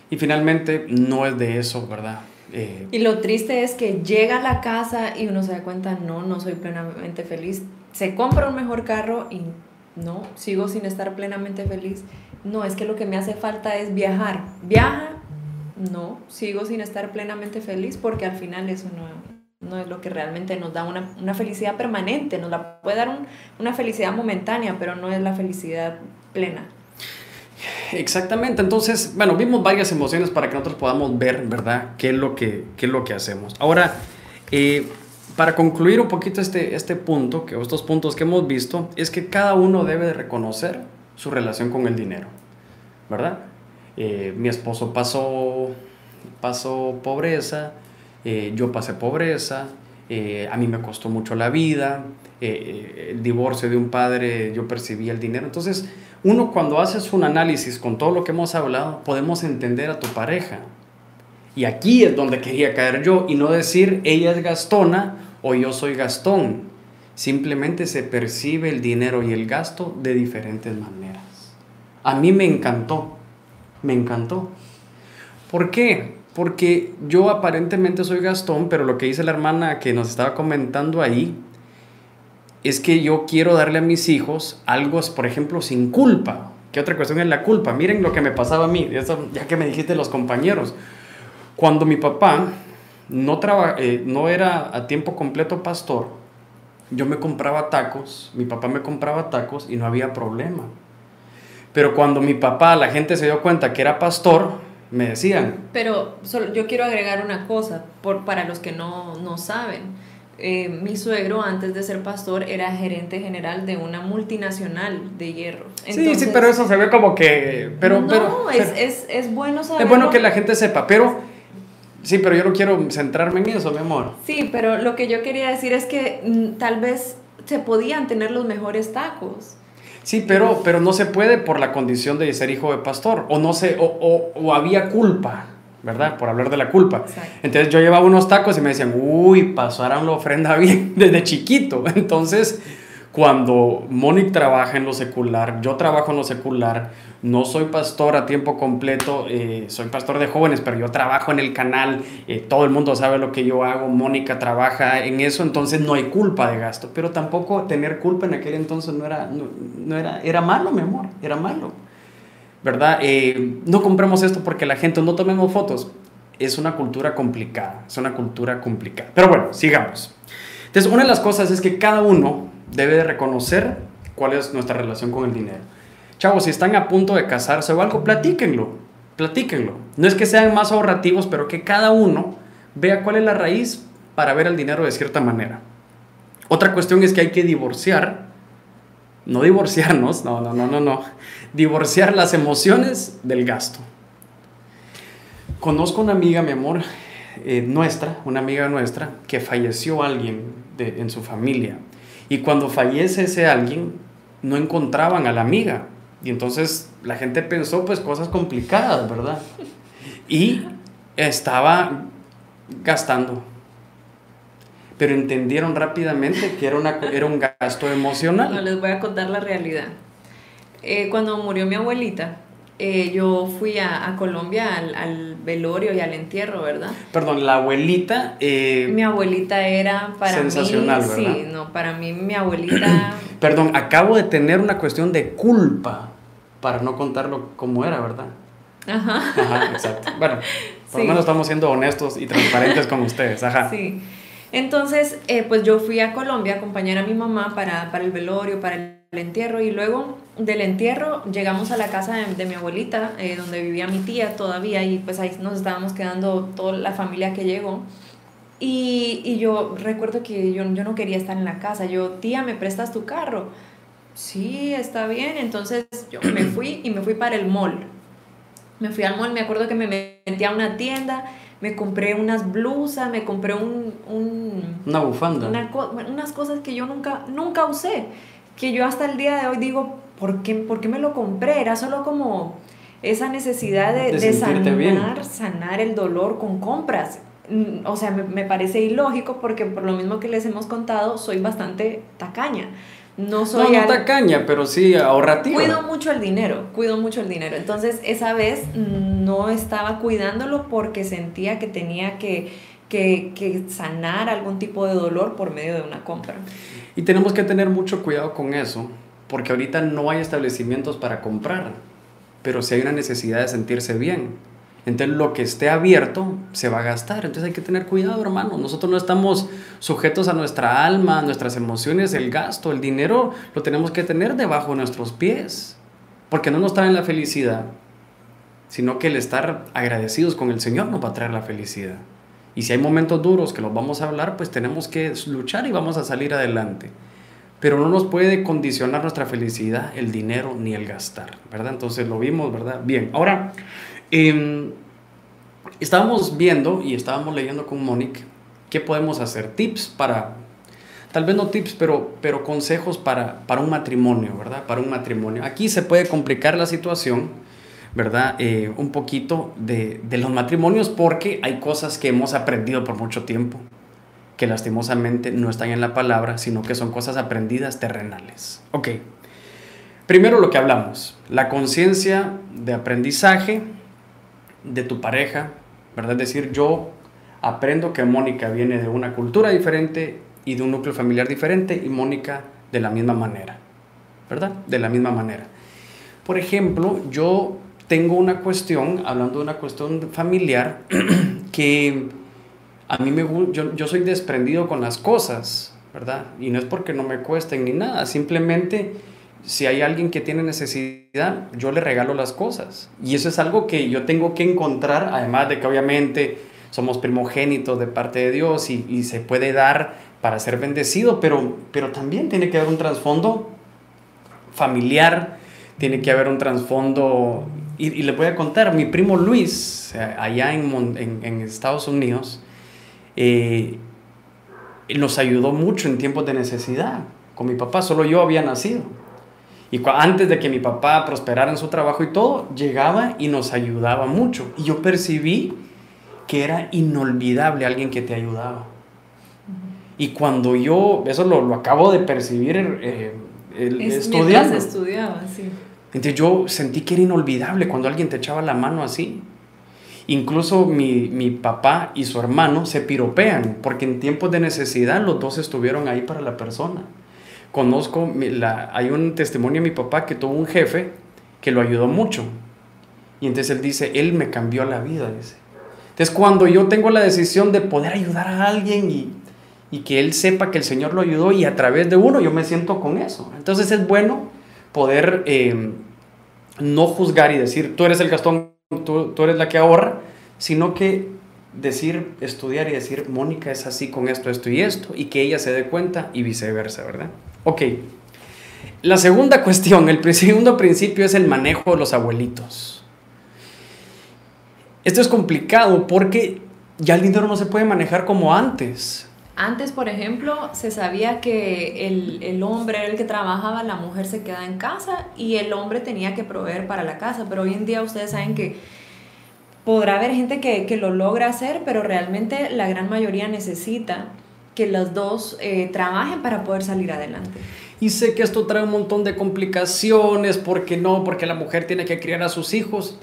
B: Y finalmente no es de eso, ¿verdad? Eh,
C: Y lo triste es que llega la casa y uno se da cuenta, no, no soy plenamente feliz. Se compra un mejor carro y no, sigo sin estar plenamente feliz. No, es que lo que me hace falta es viajar. Viaja, no, sigo sin estar plenamente feliz porque al final eso no, no es lo que realmente nos da una, una felicidad permanente. Nos la puede dar un- una felicidad momentánea, pero no es la felicidad plena.
B: Exactamente, entonces, bueno, vimos varias emociones para que nosotros podamos ver, ¿verdad?, qué es lo que, qué es lo que hacemos. Ahora, eh, para concluir un poquito este, este punto, que estos puntos que hemos visto, es que cada uno debe de reconocer su relación con el dinero, ¿verdad? Eh, mi esposo pasó, pasó pobreza, eh, yo pasé pobreza, eh, a mí me costó mucho la vida, eh, el divorcio de un padre, yo percibí el dinero. Entonces, uno cuando haces un análisis con todo lo que hemos hablado, podemos entender a tu pareja. Y aquí es donde quería caer yo y no decir ella es gastona o yo soy gastón. Simplemente se percibe el dinero y el gasto de diferentes maneras. A mí me encantó, me encantó. ¿Por qué? Porque yo aparentemente soy Gastón, pero lo que dice la hermana que nos estaba comentando ahí es que yo quiero darle a mis hijos algo, por ejemplo, sin culpa. ¿Qué otra cuestión es la culpa? Miren lo que me pasaba a mí, ya que me dijiste los compañeros. Cuando mi papá no, traba- eh, no era a tiempo completo pastor, yo me compraba tacos, mi papá me compraba tacos y no había problema. Pero cuando mi papá, la gente se dio cuenta que era pastor, me decían,
C: Pero solo, yo quiero agregar una cosa por, para los que no, no saben. Eh, mi suegro, antes de ser pastor, era gerente general de una multinacional de hierro.
B: sí, sí, pero eso se ve como que... Pero,
C: no,
B: pero,
C: es,
B: pero-
C: es, es bueno saber.
B: es bueno que la gente sepa, pero... Sí, pero yo no quiero centrarme en eso, mi amor.
C: Sí, pero lo que yo quería decir es que mm, tal vez se podían tener los mejores tacos.
B: Sí, pero, pero no se puede por la condición de ser hijo de pastor, o no sé, o, o, o había culpa, ¿verdad? Por hablar de la culpa.
C: Exacto.
B: Entonces yo llevaba unos tacos y me decían, uy, pasaron la ofrenda bien desde chiquito. (laughs) Entonces, cuando Monique trabaja en lo secular, yo trabajo en lo secular, no soy pastor a tiempo completo, eh, soy pastor de jóvenes, pero yo trabajo en el canal, eh, todo el mundo sabe lo que yo hago, Mónica trabaja en eso, entonces no hay culpa de gasto, pero tampoco tener culpa en aquel entonces no era, no, no era, era malo, mi amor, era malo. ¿verdad? Eh, no compremos esto porque la gente no tomemos fotos. Es una cultura complicada, es una cultura complicada. Pero bueno, sigamos. Entonces, una de las cosas es que cada uno debe de reconocer cuál es nuestra relación con el dinero. Chavos, si están a punto de casarse o algo, platíquenlo, platíquenlo. No es que sean más ahorrativos, pero que cada uno vea cuál es la raíz para ver el dinero de cierta manera. Otra cuestión es que hay que divorciar, no divorciarnos, no, no, no, no, no, divorciar las emociones del gasto. Conozco una amiga, mi amor, eh, nuestra, una amiga nuestra, que falleció alguien en su familia. Y cuando fallece ese alguien, no encontraban a la amiga. Y entonces la gente pensó pues cosas complicadas, ¿verdad? Y estaba gastando. Pero entendieron rápidamente que era, un gasto emocional.
C: No, les voy a contar la realidad. Eh, cuando murió mi abuelita, eh, yo fui a, Colombia al, velorio y al entierro, ¿verdad?
B: Perdón, la abuelita... Eh,
C: mi abuelita era para
B: sensacional,
C: mí... Sí, no, para mí mi abuelita... (clears throat)
B: Perdón, acabo de tener una cuestión de culpa para no contarlo como era, ¿verdad?
C: Ajá.
B: Ajá, exacto. Bueno, por lo menos estamos siendo honestos y transparentes con ustedes, ajá.
C: Sí. Entonces, eh, pues yo fui a Colombia a acompañar a mi mamá para, para el velorio, para el entierro y luego del entierro llegamos a la casa de, mi abuelita, eh, donde vivía mi tía todavía y pues ahí nos estábamos quedando toda la familia que llegó. Y, y yo recuerdo que yo, yo no quería estar en la casa, yo, tía, ¿me prestas tu carro? Sí, está bien, entonces yo me fui y me fui para el mall. Me fui al mall, me acuerdo que me metí a una tienda, me compré unas blusas, me compré un... un
B: una bufanda.
C: unas cosas que yo nunca, nunca usé que yo hasta el día de hoy digo, ¿por qué, ¿por qué me lo compré? Era solo como esa necesidad de, de, sanar, sanar el dolor con compras. Mm, o sea, me, me, parece ilógico porque por lo mismo que les hemos contado, soy bastante tacaña. No soy...
B: No, no tacaña, pero sí ahorrativa.
C: Cuido mucho el dinero, cuido mucho el dinero. Entonces, esa vez no estaba cuidándolo porque sentía que tenía que, que, que sanar algún tipo de dolor por medio de una compra.
B: Y tenemos que tener mucho cuidado con eso, porque ahorita no hay establecimientos para comprar, pero si hay una necesidad de sentirse bien. Entonces lo que esté abierto se va a gastar. Entonces hay que tener cuidado, hermano. Nosotros no estamos sujetos a nuestra alma, a nuestras emociones, el gasto, el dinero lo tenemos que tener debajo de nuestros pies. Porque no nos trae la felicidad, sino que el estar agradecidos con el Señor nos va a traer la felicidad. Y si hay momentos duros que los vamos a hablar, pues tenemos que luchar y vamos a salir adelante. Pero no nos puede condicionar nuestra felicidad el dinero ni el gastar, ¿verdad? Entonces lo vimos, ¿verdad? Bien, ahora, em, estábamos viendo y estábamos leyendo con Monique qué podemos hacer, tips para, tal vez no tips, pero, pero consejos para, para un matrimonio, ¿verdad? Para un matrimonio. Aquí se puede complicar la situación ¿verdad? Eh, un poquito de, los matrimonios porque hay cosas que hemos aprendido por mucho tiempo que lastimosamente no están en la palabra, sino que son cosas aprendidas terrenales. Ok, primero lo que hablamos, la conciencia de aprendizaje de tu pareja, ¿verdad? Es decir, yo aprendo que Mónica viene de una cultura diferente y de un núcleo familiar diferente y Mónica de la misma manera, ¿verdad? De la misma manera. Por ejemplo, yo tengo una cuestión, hablando de una cuestión familiar, (clears throat) que a mí me yo, yo soy desprendido con las cosas, ¿verdad? Y no es porque no me cuesten ni nada, simplemente si hay alguien que tiene necesidad, yo le regalo las cosas. Y eso es algo que yo tengo que encontrar, además de que obviamente somos primogénitos de parte de Dios y, y se puede dar para ser bendecido, pero, pero también tiene que haber un trasfondo familiar, tiene que haber un trasfondo y, y les voy a contar, mi primo Luis, eh, allá en, en, Estados Unidos, eh, nos ayudó mucho en tiempos de necesidad. Con mi papá, solo yo había nacido. Y antes de que mi papá prosperara en su trabajo y todo, llegaba y nos ayudaba mucho. Y yo percibí que era inolvidable alguien que te ayudaba. Y cuando yo, eso lo, lo acabo de percibir eh, estudiando.
C: estudiaba, sí.
B: Entonces yo sentí que era inolvidable cuando alguien te echaba la mano así. Incluso mi, mi, papá y su hermano se piropean porque en tiempos de necesidad los dos estuvieron ahí para la persona. Conozco, la, hay un testimonio de mi papá que tuvo un jefe que lo ayudó mucho Y entonces él dice, él me cambió la vida, dice. Entonces cuando yo tengo la decisión de poder ayudar a alguien y, y que él sepa que el Señor lo ayudó y a través de uno yo me siento con eso. Entonces es bueno poder eh, no juzgar y decir, tú eres el gastón, tú, tú eres la que ahorra, sino que decir, estudiar y decir, Mónica es así con esto, esto y esto, y que ella se dé cuenta y viceversa, ¿verdad? Ok. La segunda (laughs) cuestión, el segundo principio es el manejo de los abuelitos. Esto es complicado porque ya el dinero no se puede manejar como antes.
C: Antes, por ejemplo, se sabía que el, el, hombre era el que trabajaba, la mujer se quedaba en casa y el hombre tenía que proveer para la casa, pero hoy en día ustedes saben que podrá haber gente que, que lo logra hacer, pero realmente la gran mayoría necesita que los dos eh, trabajen para poder salir adelante.
B: Y sé que esto trae un montón de complicaciones, porque no, porque la mujer tiene que criar a sus hijos,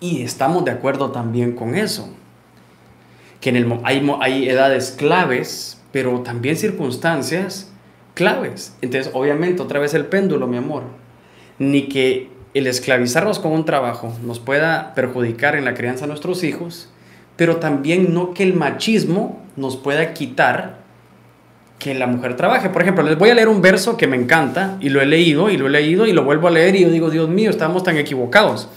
B: y estamos de acuerdo también con eso. Que en el, hay, hay edades claves, pero también circunstancias claves. Entonces, obviamente, otra vez el péndulo, mi amor. Ni que el esclavizarnos con un trabajo nos pueda perjudicar en la crianza de nuestros hijos, pero también no que el machismo nos pueda quitar que la mujer trabaje. Por ejemplo, les voy a leer un verso que me encanta y lo he leído y lo he leído y lo vuelvo a leer y yo digo, Dios mío, estamos tan equivocados.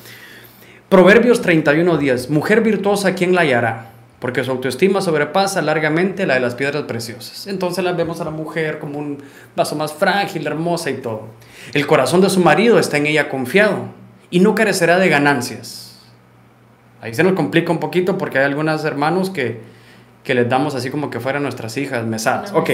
B: Proverbios 31 días, mujer virtuosa, ¿quién la hallará? Porque su autoestima sobrepasa largamente la de las piedras preciosas. Entonces la vemos a la mujer como un vaso más frágil, hermosa y todo. El corazón de su marido está en ella confiado y no carecerá de ganancias. Ahí se nos complica un poquito porque hay algunos hermanos que, que les damos así como que fueran nuestras hijas mesadas. Ok.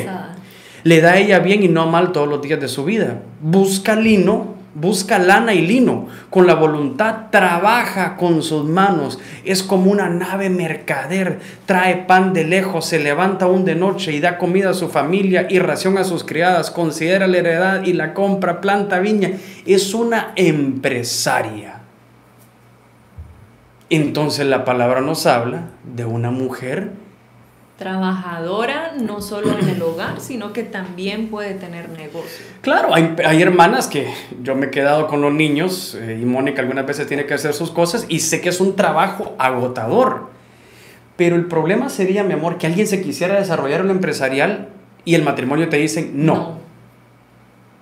B: Le da a ella bien y no mal todos los días de su vida. Busca lino, busca lana y lino. Con la voluntad trabaja con sus manos. Es como una nave mercader. Trae pan de lejos, se levanta aún de noche y da comida a su familia y ración a sus criadas. Considera la heredad y la compra, planta viña. Es una empresaria. Entonces la palabra nos habla de una mujer
C: trabajadora, no solo en el hogar, sino que también puede tener negocio.
B: Claro, hay, hay hermanas que yo me he quedado con los niños eh, y Mónica algunas veces tiene que hacer sus cosas y sé que es un trabajo agotador. Pero el problema sería, mi amor, que alguien se quisiera desarrollar un empresarial y el matrimonio te dicen no.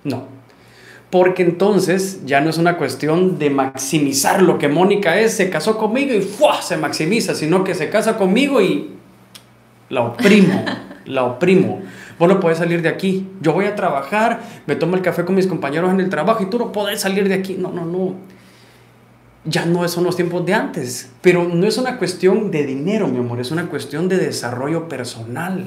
B: No. no. Porque entonces ya no es una cuestión de maximizar lo que Mónica es, se casó conmigo y ¡fua! se maximiza, sino que se casa conmigo y la oprimo, la oprimo. Vos no podés salir de aquí. Yo voy a trabajar, me tomo el café con mis compañeros en el trabajo y tú no podés salir de aquí. No, no, no. Ya no son los tiempos de antes. Pero no es una cuestión de dinero, mi amor, es una cuestión de desarrollo personal.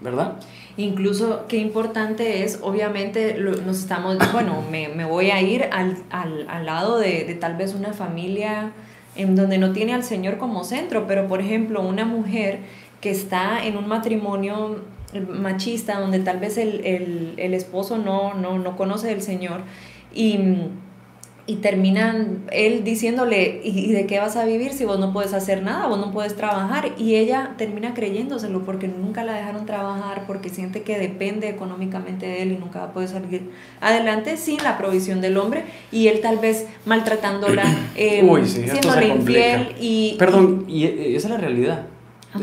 B: ¿Verdad?
C: Incluso qué importante es, obviamente nos estamos, bueno, me, me voy a ir al, al, al lado de, de tal vez una familia en donde no tiene al Señor como centro, pero por ejemplo una mujer que está en un matrimonio machista donde tal vez el, el, el esposo no, no, no conoce del Señor y y terminan él diciéndole, ¿y de qué vas a vivir si vos no puedes hacer nada, vos no puedes trabajar? Y ella termina creyéndoselo porque nunca la dejaron trabajar, porque siente que depende económicamente de él y nunca va a poder salir adelante sin la provisión del hombre y él tal vez maltratándola, (clears throat) eh, siéndole infiel. Y,
B: Perdón, y esa es la realidad.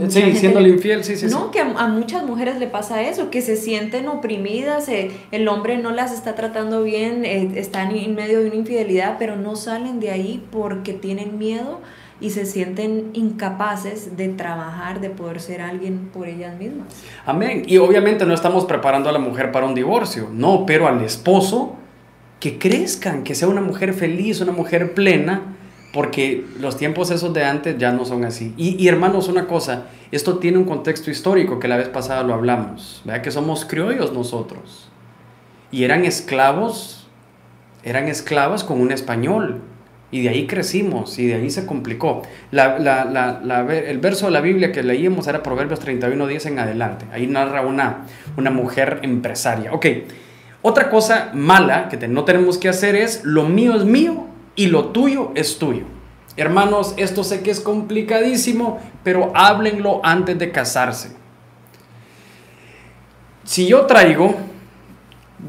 B: Sí, siendo infiel, sí, sí.
C: No, que a, muchas mujeres le pasa eso, que se sienten oprimidas, eh, el hombre no las está tratando bien, eh, están en medio de una infidelidad, pero no salen de ahí porque tienen miedo y se sienten incapaces de trabajar, de poder ser alguien por ellas mismas.
B: Amén. Y obviamente no estamos preparando a la mujer para un divorcio, no, pero al esposo que crezcan, que sea una mujer feliz, una mujer plena porque los tiempos esos de antes ya no son así. Y, hermanos, una cosa, esto tiene un contexto histórico que la vez pasada lo hablamos, ¿verdad? Que somos criollos nosotros. Y eran esclavos, eran esclavas con un español. Y de ahí crecimos y de ahí se complicó. el verso de la Biblia que leíamos era Proverbios 31, 10 en adelante. Ahí narra una, una mujer empresaria. Ok, otra cosa mala que no tenemos que hacer es, lo mío es mío y lo tuyo es tuyo. Hermanos, esto sé que es complicadísimo, pero háblenlo antes de casarse. Si yo traigo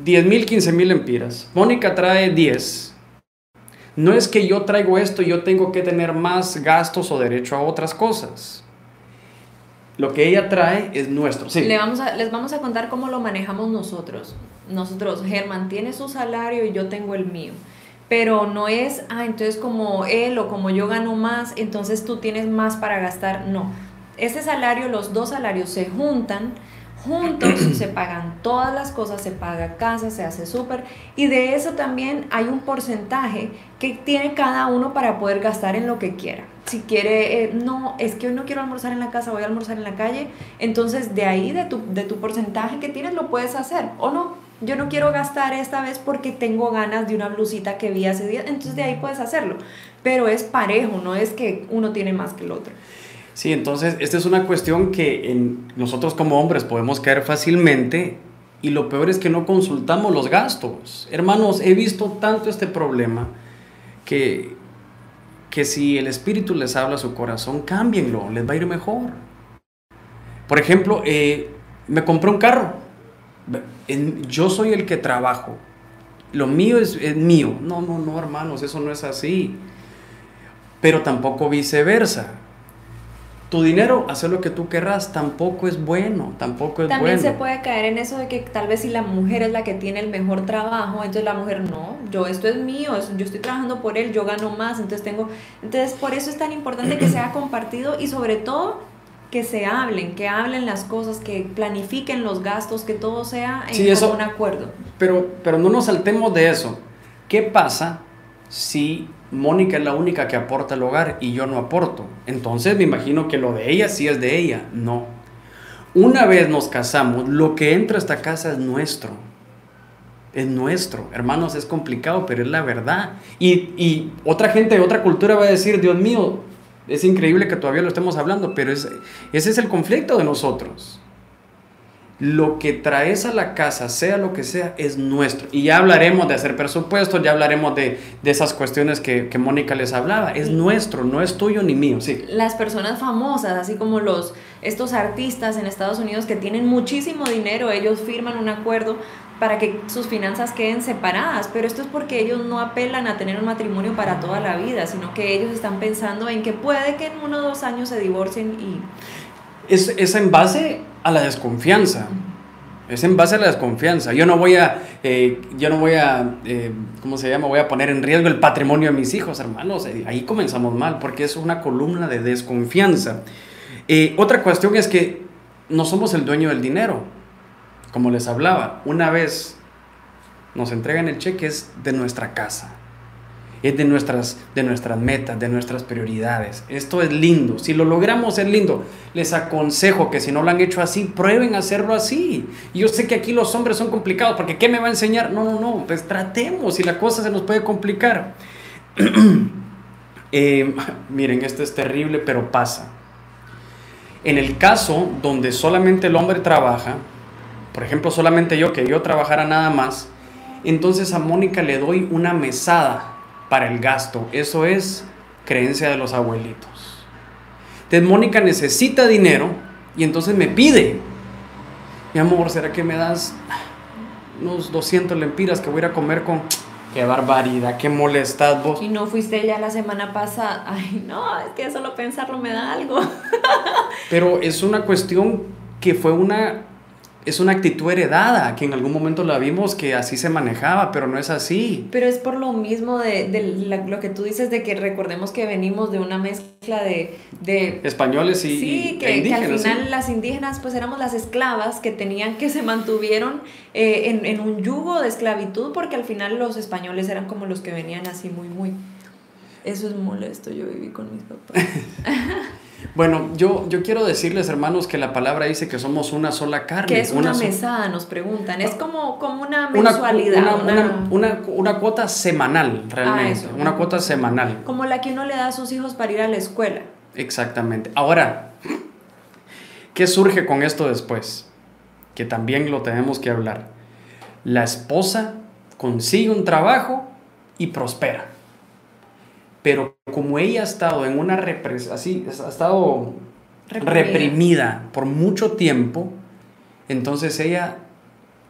B: 10 mil, 15 mil empiras, Mónica trae 10, No es que yo traigo esto y yo tengo que tener más gastos o derecho a otras cosas. Lo que ella trae es nuestro. Sí.
C: Le vamos a, les vamos a contar cómo lo manejamos nosotros. Nosotros, Germán tiene su salario y yo tengo el mío. Pero no es, ah, entonces como él o como yo gano más, entonces tú tienes más para gastar. No. Ese salario, los dos salarios se juntan juntos, (clears throat) se pagan todas las cosas, se paga casa, se hace súper y de eso también hay un porcentaje que tiene cada uno para poder gastar en lo que quiera. Si quiere, eh, no, es que hoy no quiero almorzar en la casa, voy a almorzar en la calle, entonces de ahí, de tu, de tu porcentaje que tienes, lo puedes hacer o no. Yo no quiero gastar esta vez porque tengo ganas de una blusita que vi hace días, entonces de ahí puedes hacerlo. Pero es parejo, no es que uno tiene más que el otro.
B: Sí, entonces esta es una cuestión que en nosotros como hombres podemos caer fácilmente y lo peor es que no consultamos los gastos. Hermanos, he visto tanto este problema que, que si el Espíritu les habla a su corazón, cámbienlo, les va a ir mejor. Por ejemplo, eh, me compré un carro. Yo soy el que trabajo. Lo mío es, es mío. No, no, no, hermanos, eso no es así. Pero tampoco viceversa tu dinero, hacer lo que tú querrás, tampoco es bueno, tampoco es
C: También
B: bueno.
C: se puede caer en eso de que tal vez si la mujer es la que tiene el mejor trabajo, entonces la mujer no, yo esto es mío, yo estoy trabajando por él, yo gano más, entonces tengo, entonces por eso es tan importante que sea (clears throat) compartido y sobre todo que se hablen, que hablen las cosas, que planifiquen los gastos, que todo sea en
B: Sí, eso-
C: un acuerdo.
B: Pero, pero no nos saltemos de eso. ¿Qué pasa si Mónica es la única que aporta al hogar y yo no aporto? Entonces me imagino que lo de ella sí es de ella. No. Una vez nos casamos, lo que entra a esta casa es nuestro. Es nuestro. Hermanos, es complicado, pero es la verdad. Y, y otra gente de otra cultura va a decir, Dios mío, es increíble que todavía lo estemos hablando, pero es, ese es el conflicto de nosotros. Lo que traes a la casa, sea lo que sea, es nuestro. Y ya hablaremos de hacer presupuestos, ya hablaremos de, de esas cuestiones que, que Mónica les hablaba. Es nuestro, no es tuyo ni mío. Sí.
C: las personas famosas, así como los estos artistas en Estados Unidos que tienen muchísimo dinero, ellos firman un acuerdo para que sus finanzas queden separadas, pero esto es porque ellos no apelan a tener un matrimonio para toda la vida, sino que ellos están pensando en que puede que en uno o dos años se divorcien y
B: Es, es en base a la desconfianza. Es en base a la desconfianza. Yo no voy a, eh, yo no voy a, eh, ¿cómo se llama? Voy a poner en riesgo el patrimonio de mis hijos, hermanos. Eh, Ahí comenzamos mal, porque es una columna de desconfianza. Eh, otra cuestión es que no somos el dueño del dinero. Como les hablaba, una vez nos entregan el cheque es de nuestra casa. Es de nuestras, de nuestras metas, de nuestras prioridades. Esto es lindo. Si lo logramos es lindo. Les aconsejo que si no lo han hecho así, prueben hacerlo así. Yo sé que aquí los hombres son complicados, porque ¿qué me va a enseñar? No, no, no. Pues tratemos y la cosa se nos puede complicar. (clears throat) Eh, (laughs) miren, esto es terrible, pero pasa. En el caso donde solamente el hombre trabaja, por ejemplo, solamente yo, que yo trabajara nada más, entonces a Mónica le doy una mesada para el gasto. Eso es creencia de los abuelitos. Entonces Mónica necesita dinero y entonces me pide, mi amor, ¿será que me das unos 200 lempiras que voy a ir a comer con... Qué barbaridad, qué molestad vos.
C: y no fuiste ya la semana pasada. Ay, no, es que solo pensarlo me da algo.
B: Pero es una cuestión que fue una, es una actitud heredada, que en algún momento la vimos que así se manejaba, pero no es así.
C: Pero es por lo mismo de, de la- lo que tú dices de que recordemos que venimos de una mezcla de, de
B: Españoles y,
C: sí,
B: y-
C: que,
B: e
C: al
B: ¿sí?
C: final las indígenas pues éramos las esclavas que tenían que se mantuvieron eh, en, en un yugo de esclavitud porque al final los españoles eran como los que venían así muy, muy... Eso es molesto, yo viví con mis papás. (laughs)
B: Bueno, yo, yo quiero decirles, hermanos, que la palabra dice que somos una sola carne.
C: ¿Qué es una, mesada? Nos preguntan. Es como, como una mensualidad.
B: una,
C: una-
B: una- cuota semanal, realmente.
C: eso.
B: Una cuota semanal.
C: como la que uno le da a sus hijos para ir a la escuela.
B: Exactamente. Ahora, ¿qué surge con esto después? Que también lo tenemos que hablar. La esposa consigue un trabajo y prospera. Pero como ella ha estado en una repres así, ha estado
C: Reprimida.
B: reprimida por mucho tiempo, entonces ella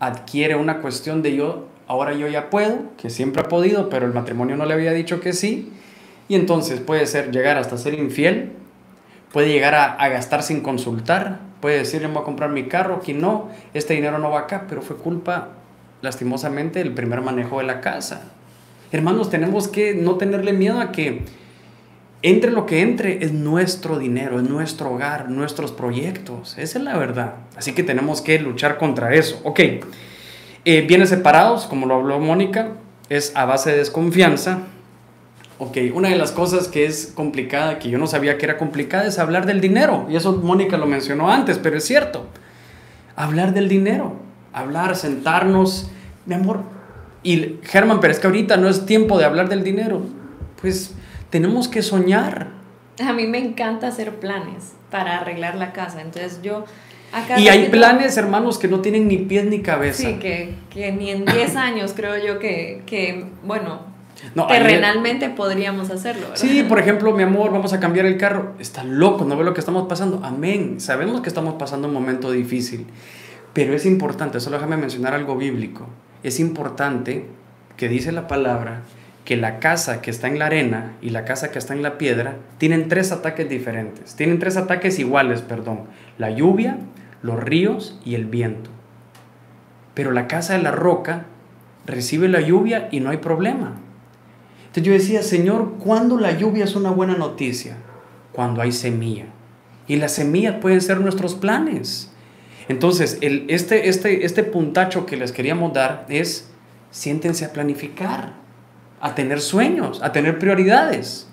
B: adquiere una cuestión de yo, ahora yo ya puedo, que siempre ha podido, pero el matrimonio no le había dicho que sí, y entonces puede ser llegar hasta ser infiel, puede llegar a, gastar sin consultar, puede decirle voy a comprar mi carro, que no, este dinero no va acá, pero fue culpa, lastimosamente, del primer manejo de la casa. Hermanos, tenemos que no tenerle miedo a que entre lo que entre, es nuestro dinero, es nuestro hogar, nuestros proyectos. Esa es la verdad. Así que tenemos que luchar contra eso. Ok, eh, bienes separados, como lo habló Mónica, es a base de desconfianza. Ok, una de las cosas que es complicada, que yo no sabía que era complicada, es hablar del dinero. Y eso Mónica lo mencionó antes, pero es cierto. Hablar del dinero, hablar, sentarnos, mi amor. Y Germán, pero es que ahorita no es tiempo de hablar del dinero. Pues tenemos que soñar.
C: A mí me encanta hacer planes para arreglar la casa. Entonces yo...
B: Acá y hay planes, hermanos, que no tienen ni pies ni cabeza.
C: Sí, que, que ni en 10 (coughs) años creo yo que, que bueno, terrenalmente podríamos hacerlo. ¿verdad?
B: Sí, por ejemplo, mi amor, vamos a cambiar el carro. Está loco, no ve lo que estamos pasando. Amén. Sabemos que estamos pasando un momento difícil. Pero es importante, solo déjame mencionar algo bíblico. Es importante que dice la palabra que la casa que está en la arena y la casa que está en la piedra tienen tres ataques diferentes, tienen tres ataques iguales, perdón, la lluvia, los ríos y el viento. Pero la casa de la roca recibe la lluvia y no hay problema. Entonces yo decía, Señor, ¿cuándo la lluvia es una buena noticia? Cuando hay semilla. Y las semillas pueden ser nuestros planes. Entonces, el, este, este, este puntacho que les queríamos dar es, siéntense a planificar a tener sueños, a tener prioridades.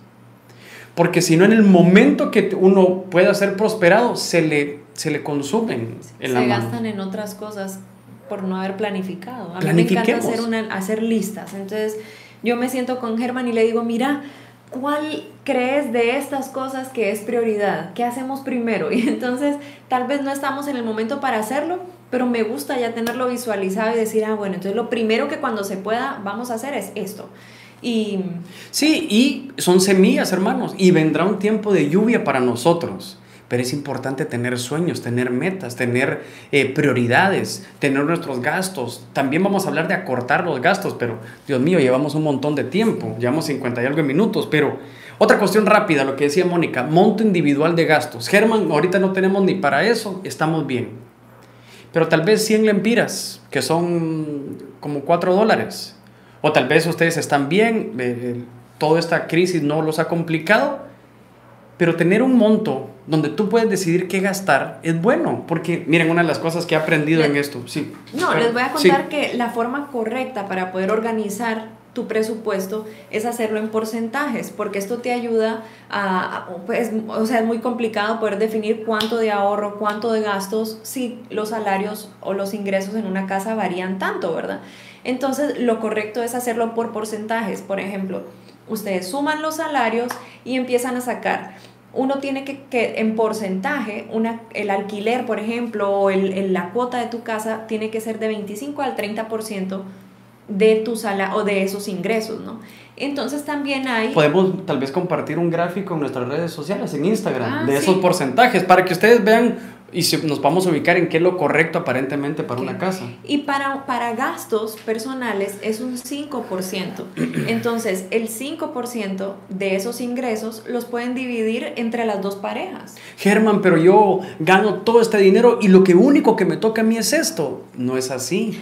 B: Porque si no, en el momento que uno pueda ser prosperado, se le, se le consumen
C: en se gastan en otras cosas por no haber planificado. A mí me encanta hacer, una, hacer listas. Entonces, yo me siento con Germán y le digo, mira, ¿cuál crees de estas cosas que es prioridad? ¿Qué hacemos primero? (laughs) Y entonces, tal vez no estamos en el momento para hacerlo, pero me gusta ya tenerlo visualizado y decir, ah, bueno, entonces lo primero que cuando se pueda vamos a hacer es esto. Y...
B: Sí, y son semillas, hermanos, y vendrá un tiempo de lluvia para nosotros. Pero es importante tener sueños, tener metas, tener eh, prioridades, tener nuestros gastos. También vamos a hablar de acortar los gastos, pero Dios mío, llevamos un montón de tiempo, llevamos 50 y algo minutos, pero otra cuestión rápida, lo que decía Mónica, monto individual de gastos. Germán, ahorita no tenemos ni para eso, estamos bien. Pero tal vez 100 lempiras, que son como 4 dólares o tal vez ustedes están bien, eh, toda esta crisis no los ha complicado, pero tener un monto donde tú puedes decidir qué gastar es bueno, porque miren, una de las cosas que he aprendido en esto, sí.
C: No, les voy a contar que la forma correcta para poder organizar tu presupuesto es hacerlo en porcentajes, porque esto te ayuda a, pues, o sea, es muy complicado poder definir cuánto de ahorro, cuánto de gastos, si los salarios o los ingresos en una casa varían tanto, ¿verdad? Entonces, lo correcto es hacerlo por porcentajes. Por ejemplo, ustedes suman los salarios y empiezan a sacar. Uno tiene que, que en porcentaje, una, el alquiler, por ejemplo, o el, la cuota de tu casa tiene que ser de 25 al 30% de tu sala o de esos ingresos, ¿no? Entonces también hay...
B: Podemos tal vez compartir un gráfico en nuestras redes sociales, en Instagram, ah, de esos porcentajes, para que ustedes vean y si nos vamos a ubicar en qué es lo correcto aparentemente para una casa.
C: Y para, para gastos personales es un 5%. (clears throat) Entonces, el 5% de esos ingresos los pueden dividir entre las dos parejas.
B: Germán, pero yo gano todo este dinero y lo que único que me toca a mí es esto. No es así.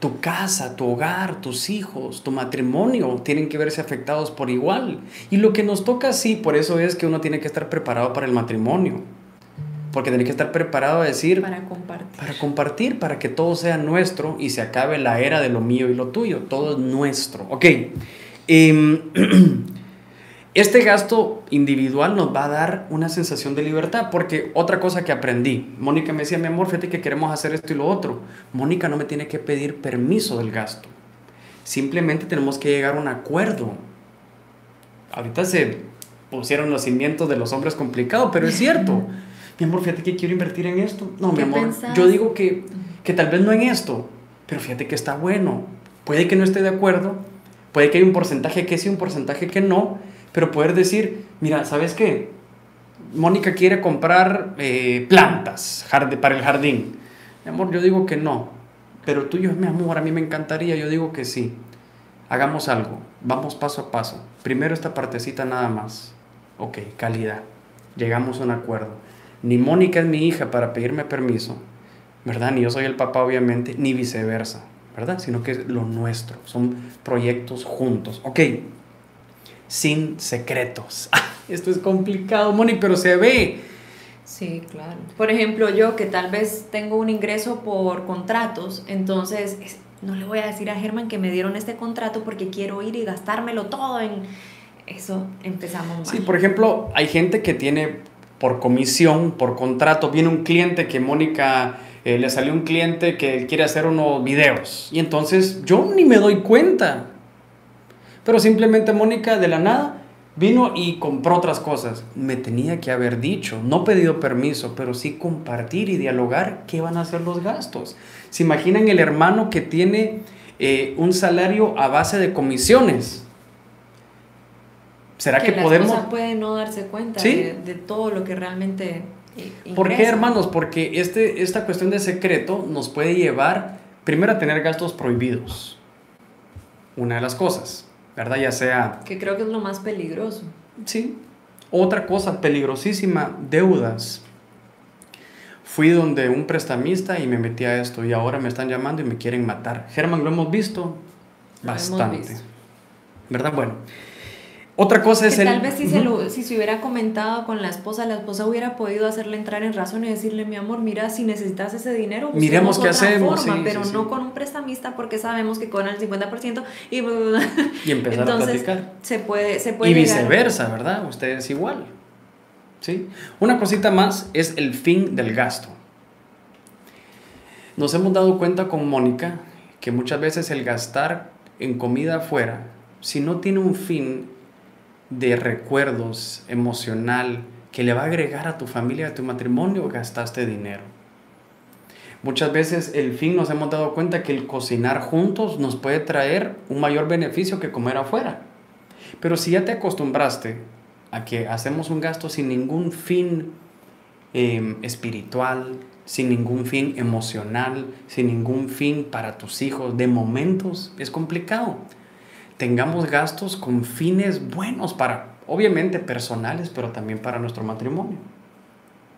B: Tu casa, tu hogar, tus hijos, tu matrimonio tienen que verse afectados por igual. Y lo que nos toca sí, por eso es que uno tiene que estar preparado para el matrimonio porque tenés que estar preparado a decir...
C: Para compartir.
B: Para compartir, para que todo sea nuestro y se acabe la era de lo mío y lo tuyo. Todo es nuestro. Ok. Em, (clears throat) este gasto individual nos va a dar una sensación de libertad, porque otra cosa que aprendí, Mónica me decía, mi amor, fíjate que queremos hacer esto y lo otro. Mónica no me tiene que pedir permiso del gasto. Simplemente tenemos que llegar a un acuerdo. Ahorita se pusieron los cimientos de los hombres complicados, pero es cierto (laughs) mi amor, fíjate que quiero invertir en esto. No, mi amor, yo digo que, que tal vez no en esto, pero fíjate que está bueno. Puede que no esté de acuerdo, puede que hay un porcentaje que sí, un porcentaje que no, pero poder decir, mira, ¿sabes qué? Mónica quiere comprar eh, plantas para el jardín. Mi amor, yo digo que no. Pero tú y yo, mi amor, a mí me encantaría, yo digo que sí. Hagamos algo, vamos paso a paso. Primero esta partecita nada más. Ok, calidad. Llegamos a un acuerdo. Ni Mónica es mi hija para pedirme permiso, ¿verdad? Ni yo soy el papá, obviamente, ni viceversa, ¿verdad? Sino que es lo nuestro. Son proyectos juntos. Ok, sin secretos. (laughs) Esto es complicado, Moni, pero se ve.
C: Sí, claro. Por ejemplo, yo que tal vez tengo un ingreso por contratos, entonces no le voy a decir a Germán que me dieron este contrato porque quiero ir y gastármelo todo en eso. Empezamos mal.
B: Sí, por ejemplo, hay gente que tiene por comisión, por contrato, viene un cliente que Mónica eh, le salió un cliente que quiere hacer unos videos y entonces yo ni me doy cuenta. Pero simplemente Mónica de la nada vino y compró otras cosas. Me tenía que haber dicho, no pedido permiso, pero sí compartir y dialogar qué van a ser los gastos. ¿Se imaginan el hermano que tiene eh, un salario a base de comisiones?
C: ¿Será que, que podemos... puede no darse cuenta de, todo lo que realmente...
B: Ingresa? ¿Por qué, hermanos? Porque este, esta cuestión de secreto nos puede llevar primero a tener gastos prohibidos. Una de las cosas. ¿verdad? Ya sea...
C: Que creo que es lo más peligroso.
B: Sí. Otra cosa peligrosísima, deudas. Fui donde un prestamista y me metí a esto y ahora me están llamando y me quieren matar. Germán, lo hemos visto bastante. ¿Verdad? Bueno, otra cosa es
C: el... Tal vez si, se lo, si se hubiera comentado con la esposa, la esposa hubiera podido hacerle entrar en razón y decirle, mi amor, mira, si necesitas ese dinero,
B: miremos qué hacemos.
C: pero no con un prestamista porque sabemos que con el 50% y...
B: y empezar a (laughs) platicar.
C: Se puede, se puede
B: y viceversa, ¿verdad? Ustedes igual. ¿Sí? Una cosita más es el fin del gasto. Nos hemos dado cuenta con Mónica que muchas veces el gastar en comida afuera, si no tiene un fin, de recuerdos emocional que le va a agregar a tu familia, a tu matrimonio, gastaste dinero. Muchas veces el fin nos hemos dado cuenta que el cocinar juntos nos puede traer un mayor beneficio que comer afuera. Pero si ya te acostumbraste a que hacemos un gasto sin ningún fin em, espiritual, sin ningún fin emocional, sin ningún fin para tus hijos, de momentos, es complicado tengamos gastos con fines buenos para, obviamente, personales, pero también para nuestro matrimonio.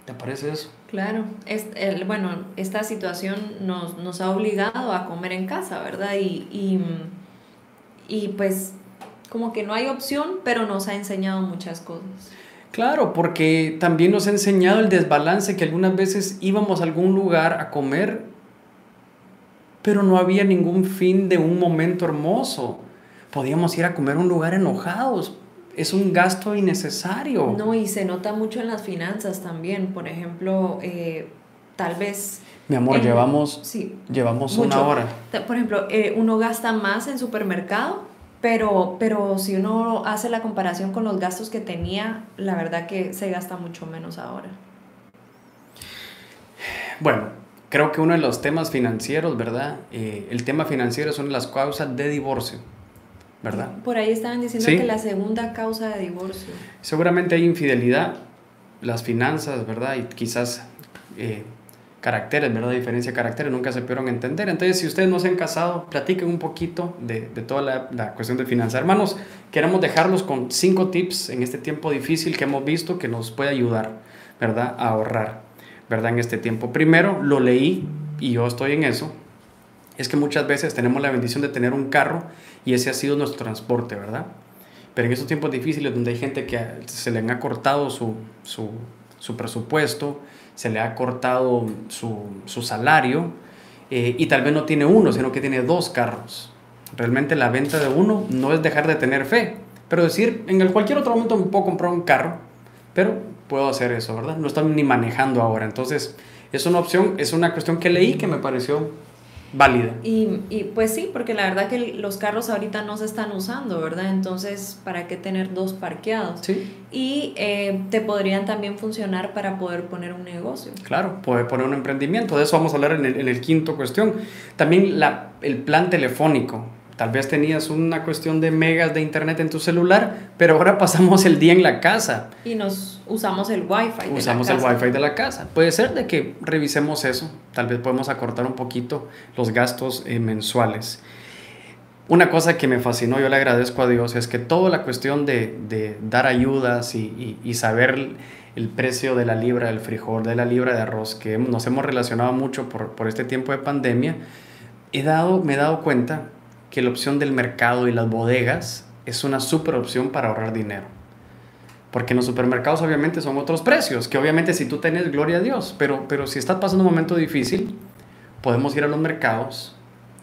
B: ¿Te parece eso?
C: Claro, es, el, bueno, esta situación nos, nos, ha obligado a comer en casa, ¿verdad? Y, y, y pues como que no hay opción, pero nos ha enseñado muchas cosas.
B: Claro, porque también nos ha enseñado el desbalance que algunas veces íbamos a algún lugar a comer, pero no había ningún fin de un momento hermoso podíamos ir a comer a un lugar enojados. Es un gasto innecesario.
C: No, y se nota mucho en las finanzas también. Por ejemplo, eh, tal vez...
B: Mi amor, llevamos, sí, llevamos una hora.
C: Por ejemplo, eh, uno gasta más en supermercado, pero, pero si uno hace la comparación con los gastos que tenía, la verdad que se gasta mucho menos ahora.
B: Bueno, creo que uno de los temas financieros, ¿verdad? Eh, el tema financiero son las causas de divorcio. ¿Verdad?
C: Por ahí estaban diciendo que la segunda causa de divorcio.
B: Seguramente hay infidelidad, las finanzas, ¿verdad? Y quizás eh, caracteres, ¿verdad? Diferencia de caracteres, nunca se pudieron entender. Entonces, si ustedes no se han casado, platiquen un poquito de, de toda la, la, cuestión de finanzas. Hermanos, queremos dejarlos con cinco tips en este tiempo difícil que hemos visto que nos puede ayudar, ¿verdad? A ahorrar, ¿verdad? En este tiempo. Primero, lo leí y yo estoy en eso. Es que muchas veces tenemos la bendición de tener un carro y ese ha sido nuestro transporte, ¿verdad? Pero en estos tiempos difíciles donde hay gente que se le ha cortado su, su, su presupuesto, se le ha cortado su, su salario eh, y tal vez no tiene uno, sino que tiene dos carros. Realmente la venta de uno no es dejar de tener fe, pero decir, en cualquier otro momento me puedo comprar un carro, pero puedo hacer eso, ¿verdad? No estoy ni manejando ahora. Entonces, es una opción, es una cuestión que leí que me pareció válida.
C: Y, y, pues sí, porque la verdad que los carros ahorita no se están usando, ¿verdad? Entonces, ¿para qué tener dos parqueados?
B: Sí.
C: Y eh, te podrían también funcionar para poder poner un negocio.
B: Claro, poder poner un emprendimiento. De eso vamos a hablar en el, en el quinto cuestión. También la, el plan telefónico. Tal vez tenías una cuestión de megas de internet en tu celular, pero ahora (laughs) pasamos el día en la casa.
C: Y nos usamos el wifi.
B: De usamos el wifi de la casa. Puede ser de que revisemos eso. Tal vez podemos acortar un poquito los gastos eh, mensuales. Una cosa que me fascinó, yo le agradezco a Dios, es que toda la cuestión de, de dar ayudas y, y, saber el precio de la libra del frijol, de la libra de arroz, que nos hemos relacionado mucho por, por este tiempo de pandemia, he dado, me he dado cuenta que la opción del mercado y las bodegas es una super opción para ahorrar dinero. Porque en los supermercados obviamente son otros precios, que obviamente si tú tienes, gloria a Dios, pero, pero si estás pasando un momento difícil, podemos ir a los mercados,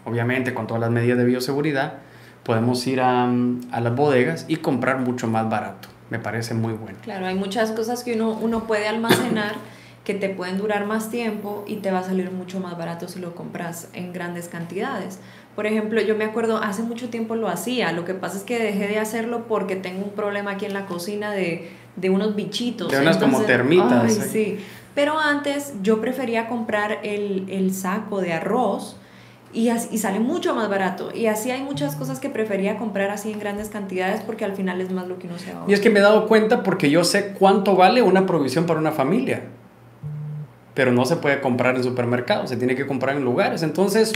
B: obviamente con todas las medidas de bioseguridad, podemos ir a, a las bodegas y comprar mucho más barato. Me parece muy bueno.
C: Claro, hay muchas cosas que uno, uno puede almacenar (coughs) que te pueden durar más tiempo y te va a salir mucho más barato si lo compras en grandes cantidades. Por ejemplo, yo me acuerdo, hace mucho tiempo lo hacía, lo que pasa es que dejé de hacerlo porque tengo un problema aquí en la cocina de, de unos bichitos.
B: De unas como termitas.
C: Ay, sí. Pero antes yo prefería comprar el, el saco de arroz y, y, sale mucho más barato. Y así hay muchas cosas que prefería comprar así en grandes cantidades porque al final es más lo que uno se ahorra.
B: Y es que me he dado cuenta porque yo sé cuánto vale una provisión para una familia. Pero no se puede comprar en supermercados, se tiene que comprar en lugares. Entonces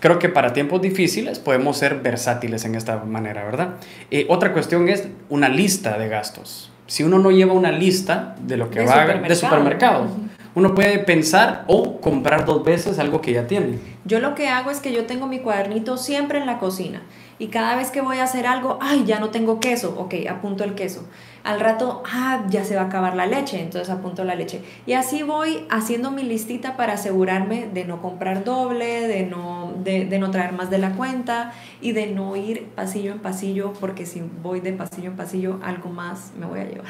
B: creo que para tiempos difíciles podemos ser versátiles en esta manera, ¿verdad? Eh, otra cuestión es una lista de gastos. Si uno no lleva una lista de lo que va de supermercado, uno puede pensar o comprar dos veces algo que ya tiene.
C: Yo lo que hago es que yo tengo mi cuadernito siempre en la cocina y cada vez que voy a hacer algo, ay, ya no tengo queso, ok, apunto el queso. Al rato, ah, ya se va a acabar la leche, entonces apunto la leche. Y así voy haciendo mi listita para asegurarme de no comprar doble, de no, de, de no traer más de la cuenta y de no ir pasillo en pasillo, porque si voy de pasillo en pasillo, algo más me voy a llevar.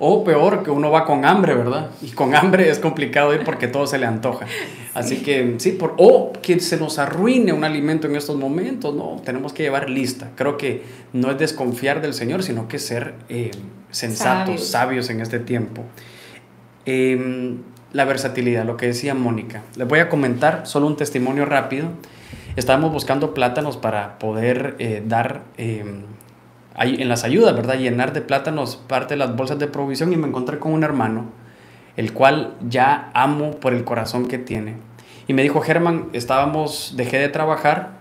B: O peor, que uno va con hambre, ¿verdad? Y con hambre es complicado ir porque todo se le antoja. (laughs) Así que sí, por, o que se nos arruine un alimento en estos momentos, no, tenemos que llevar lista. Creo que no es desconfiar del Señor, sino que ser eh, sensatos, sabios. en este tiempo. Em, la versatilidad, lo que decía Mónica. Les voy a comentar solo un testimonio rápido. Estábamos buscando plátanos para poder eh, dar em, en las ayudas, ¿verdad? Llenar de plátanos parte de las bolsas de provisión y me encontré con un hermano, el cual ya amo por el corazón que tiene. Y me dijo, Germán, estábamos, dejé de trabajar,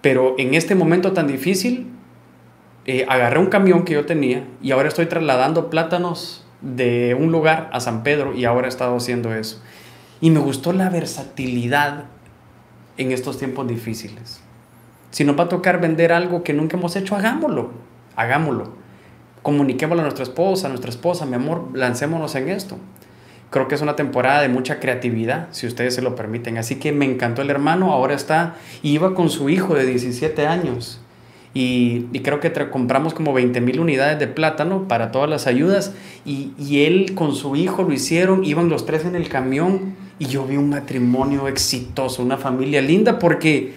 B: pero en este momento tan difícil, eh, agarré un camión que yo tenía y ahora estoy trasladando plátanos de un lugar a San Pedro y ahora he estado haciendo eso. Y me gustó la versatilidad en estos tiempos difíciles. Si nos va a tocar vender algo que nunca hemos hecho, hagámoslo hagámoslo. Comuniquémoslo a nuestra esposa, a nuestra esposa, mi amor, lancémonos en esto. Creo que es una temporada de mucha creatividad, si ustedes se lo permiten. Así que me encantó el hermano, ahora está, iba con su hijo de 17 años. Y, creo que compramos como 20 mil unidades de plátano para todas las ayudas. Y, y él con su hijo lo hicieron, iban los tres en el camión. Y yo vi un matrimonio exitoso, una familia linda, porque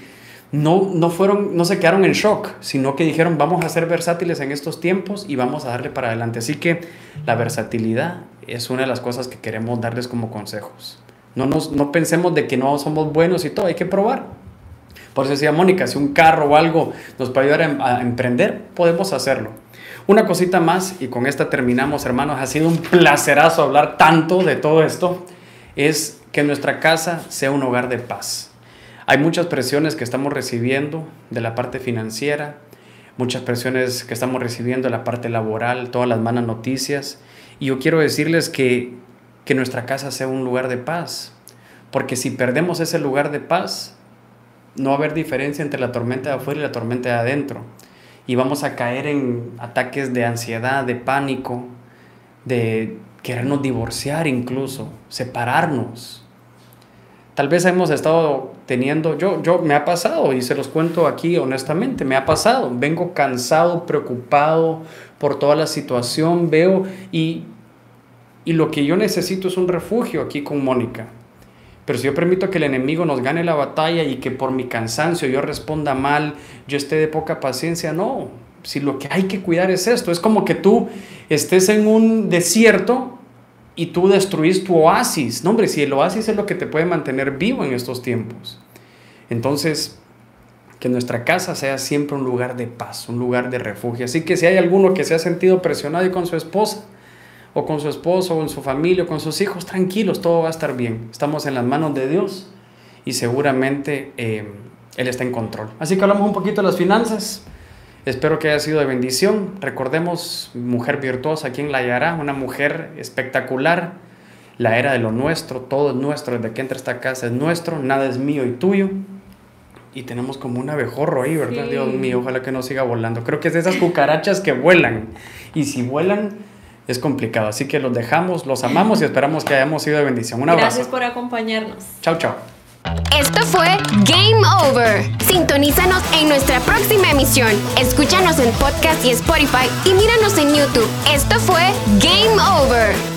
B: no, no, fueron, no se quedaron en shock, sino que dijeron vamos a ser versátiles en estos tiempos y vamos a darle para adelante. Así que la versatilidad es una de las cosas que queremos darles como consejos. No, nos, no pensemos de que no somos buenos y todo, hay que probar. Por eso decía Mónica, si un carro o algo nos puede ayudar a, a emprender, podemos hacerlo. Una cosita más, y con esta terminamos, hermanos, ha sido un placerazo hablar tanto de todo esto, es que nuestra casa sea un hogar de paz. Hay muchas presiones que estamos recibiendo de la parte financiera, muchas presiones que estamos recibiendo de la parte laboral, todas las malas noticias. Y yo quiero decirles que, que nuestra casa sea un lugar de paz, porque si perdemos ese lugar de paz, no va a haber diferencia entre la tormenta de afuera y la tormenta de adentro. Y vamos a caer en ataques de ansiedad, de pánico, de querernos divorciar incluso, separarnos. Tal vez hemos estado teniendo, yo, yo me ha pasado y se los cuento aquí honestamente, me ha pasado, vengo cansado, preocupado por toda la situación, veo y, y lo que yo necesito es un refugio aquí con Mónica. Pero si yo permito que el enemigo nos gane la batalla y que por mi cansancio yo responda mal, yo esté de poca paciencia, no. Si lo que hay que cuidar es esto, es como que tú estés en un desierto y tú destruís tu oasis. No, hombre, si el oasis es lo que te puede mantener vivo en estos tiempos. Entonces, que nuestra casa sea siempre un lugar de paz, un lugar de refugio. Así que si hay alguno que se ha sentido presionado y con su esposa, o con su esposo, o en su familia, o con sus hijos, tranquilos, todo va a estar bien. Estamos en las manos de Dios y seguramente eh, Él está en control. Así que hablamos un poquito de las finanzas. Espero que haya sido de bendición. Recordemos, mujer virtuosa, ¿quién la hallará? Una mujer espectacular. La era de lo nuestro, todo es nuestro. Desde que entra esta casa es nuestro, nada es mío y tuyo y tenemos como un abejorro ahí, ¿verdad? Dios mío, ojalá que no siga volando. Creo que es de esas cucarachas que vuelan. Y si vuelan, es complicado. Así que los dejamos, los amamos y esperamos que hayamos sido de bendición. Un abrazo.
D: Gracias por acompañarnos.
B: Chao, chao.
C: Esto fue Game Over. Sintonízanos en nuestra próxima emisión. Escúchanos en podcast y Spotify y míranos en YouTube. Esto fue Game Over.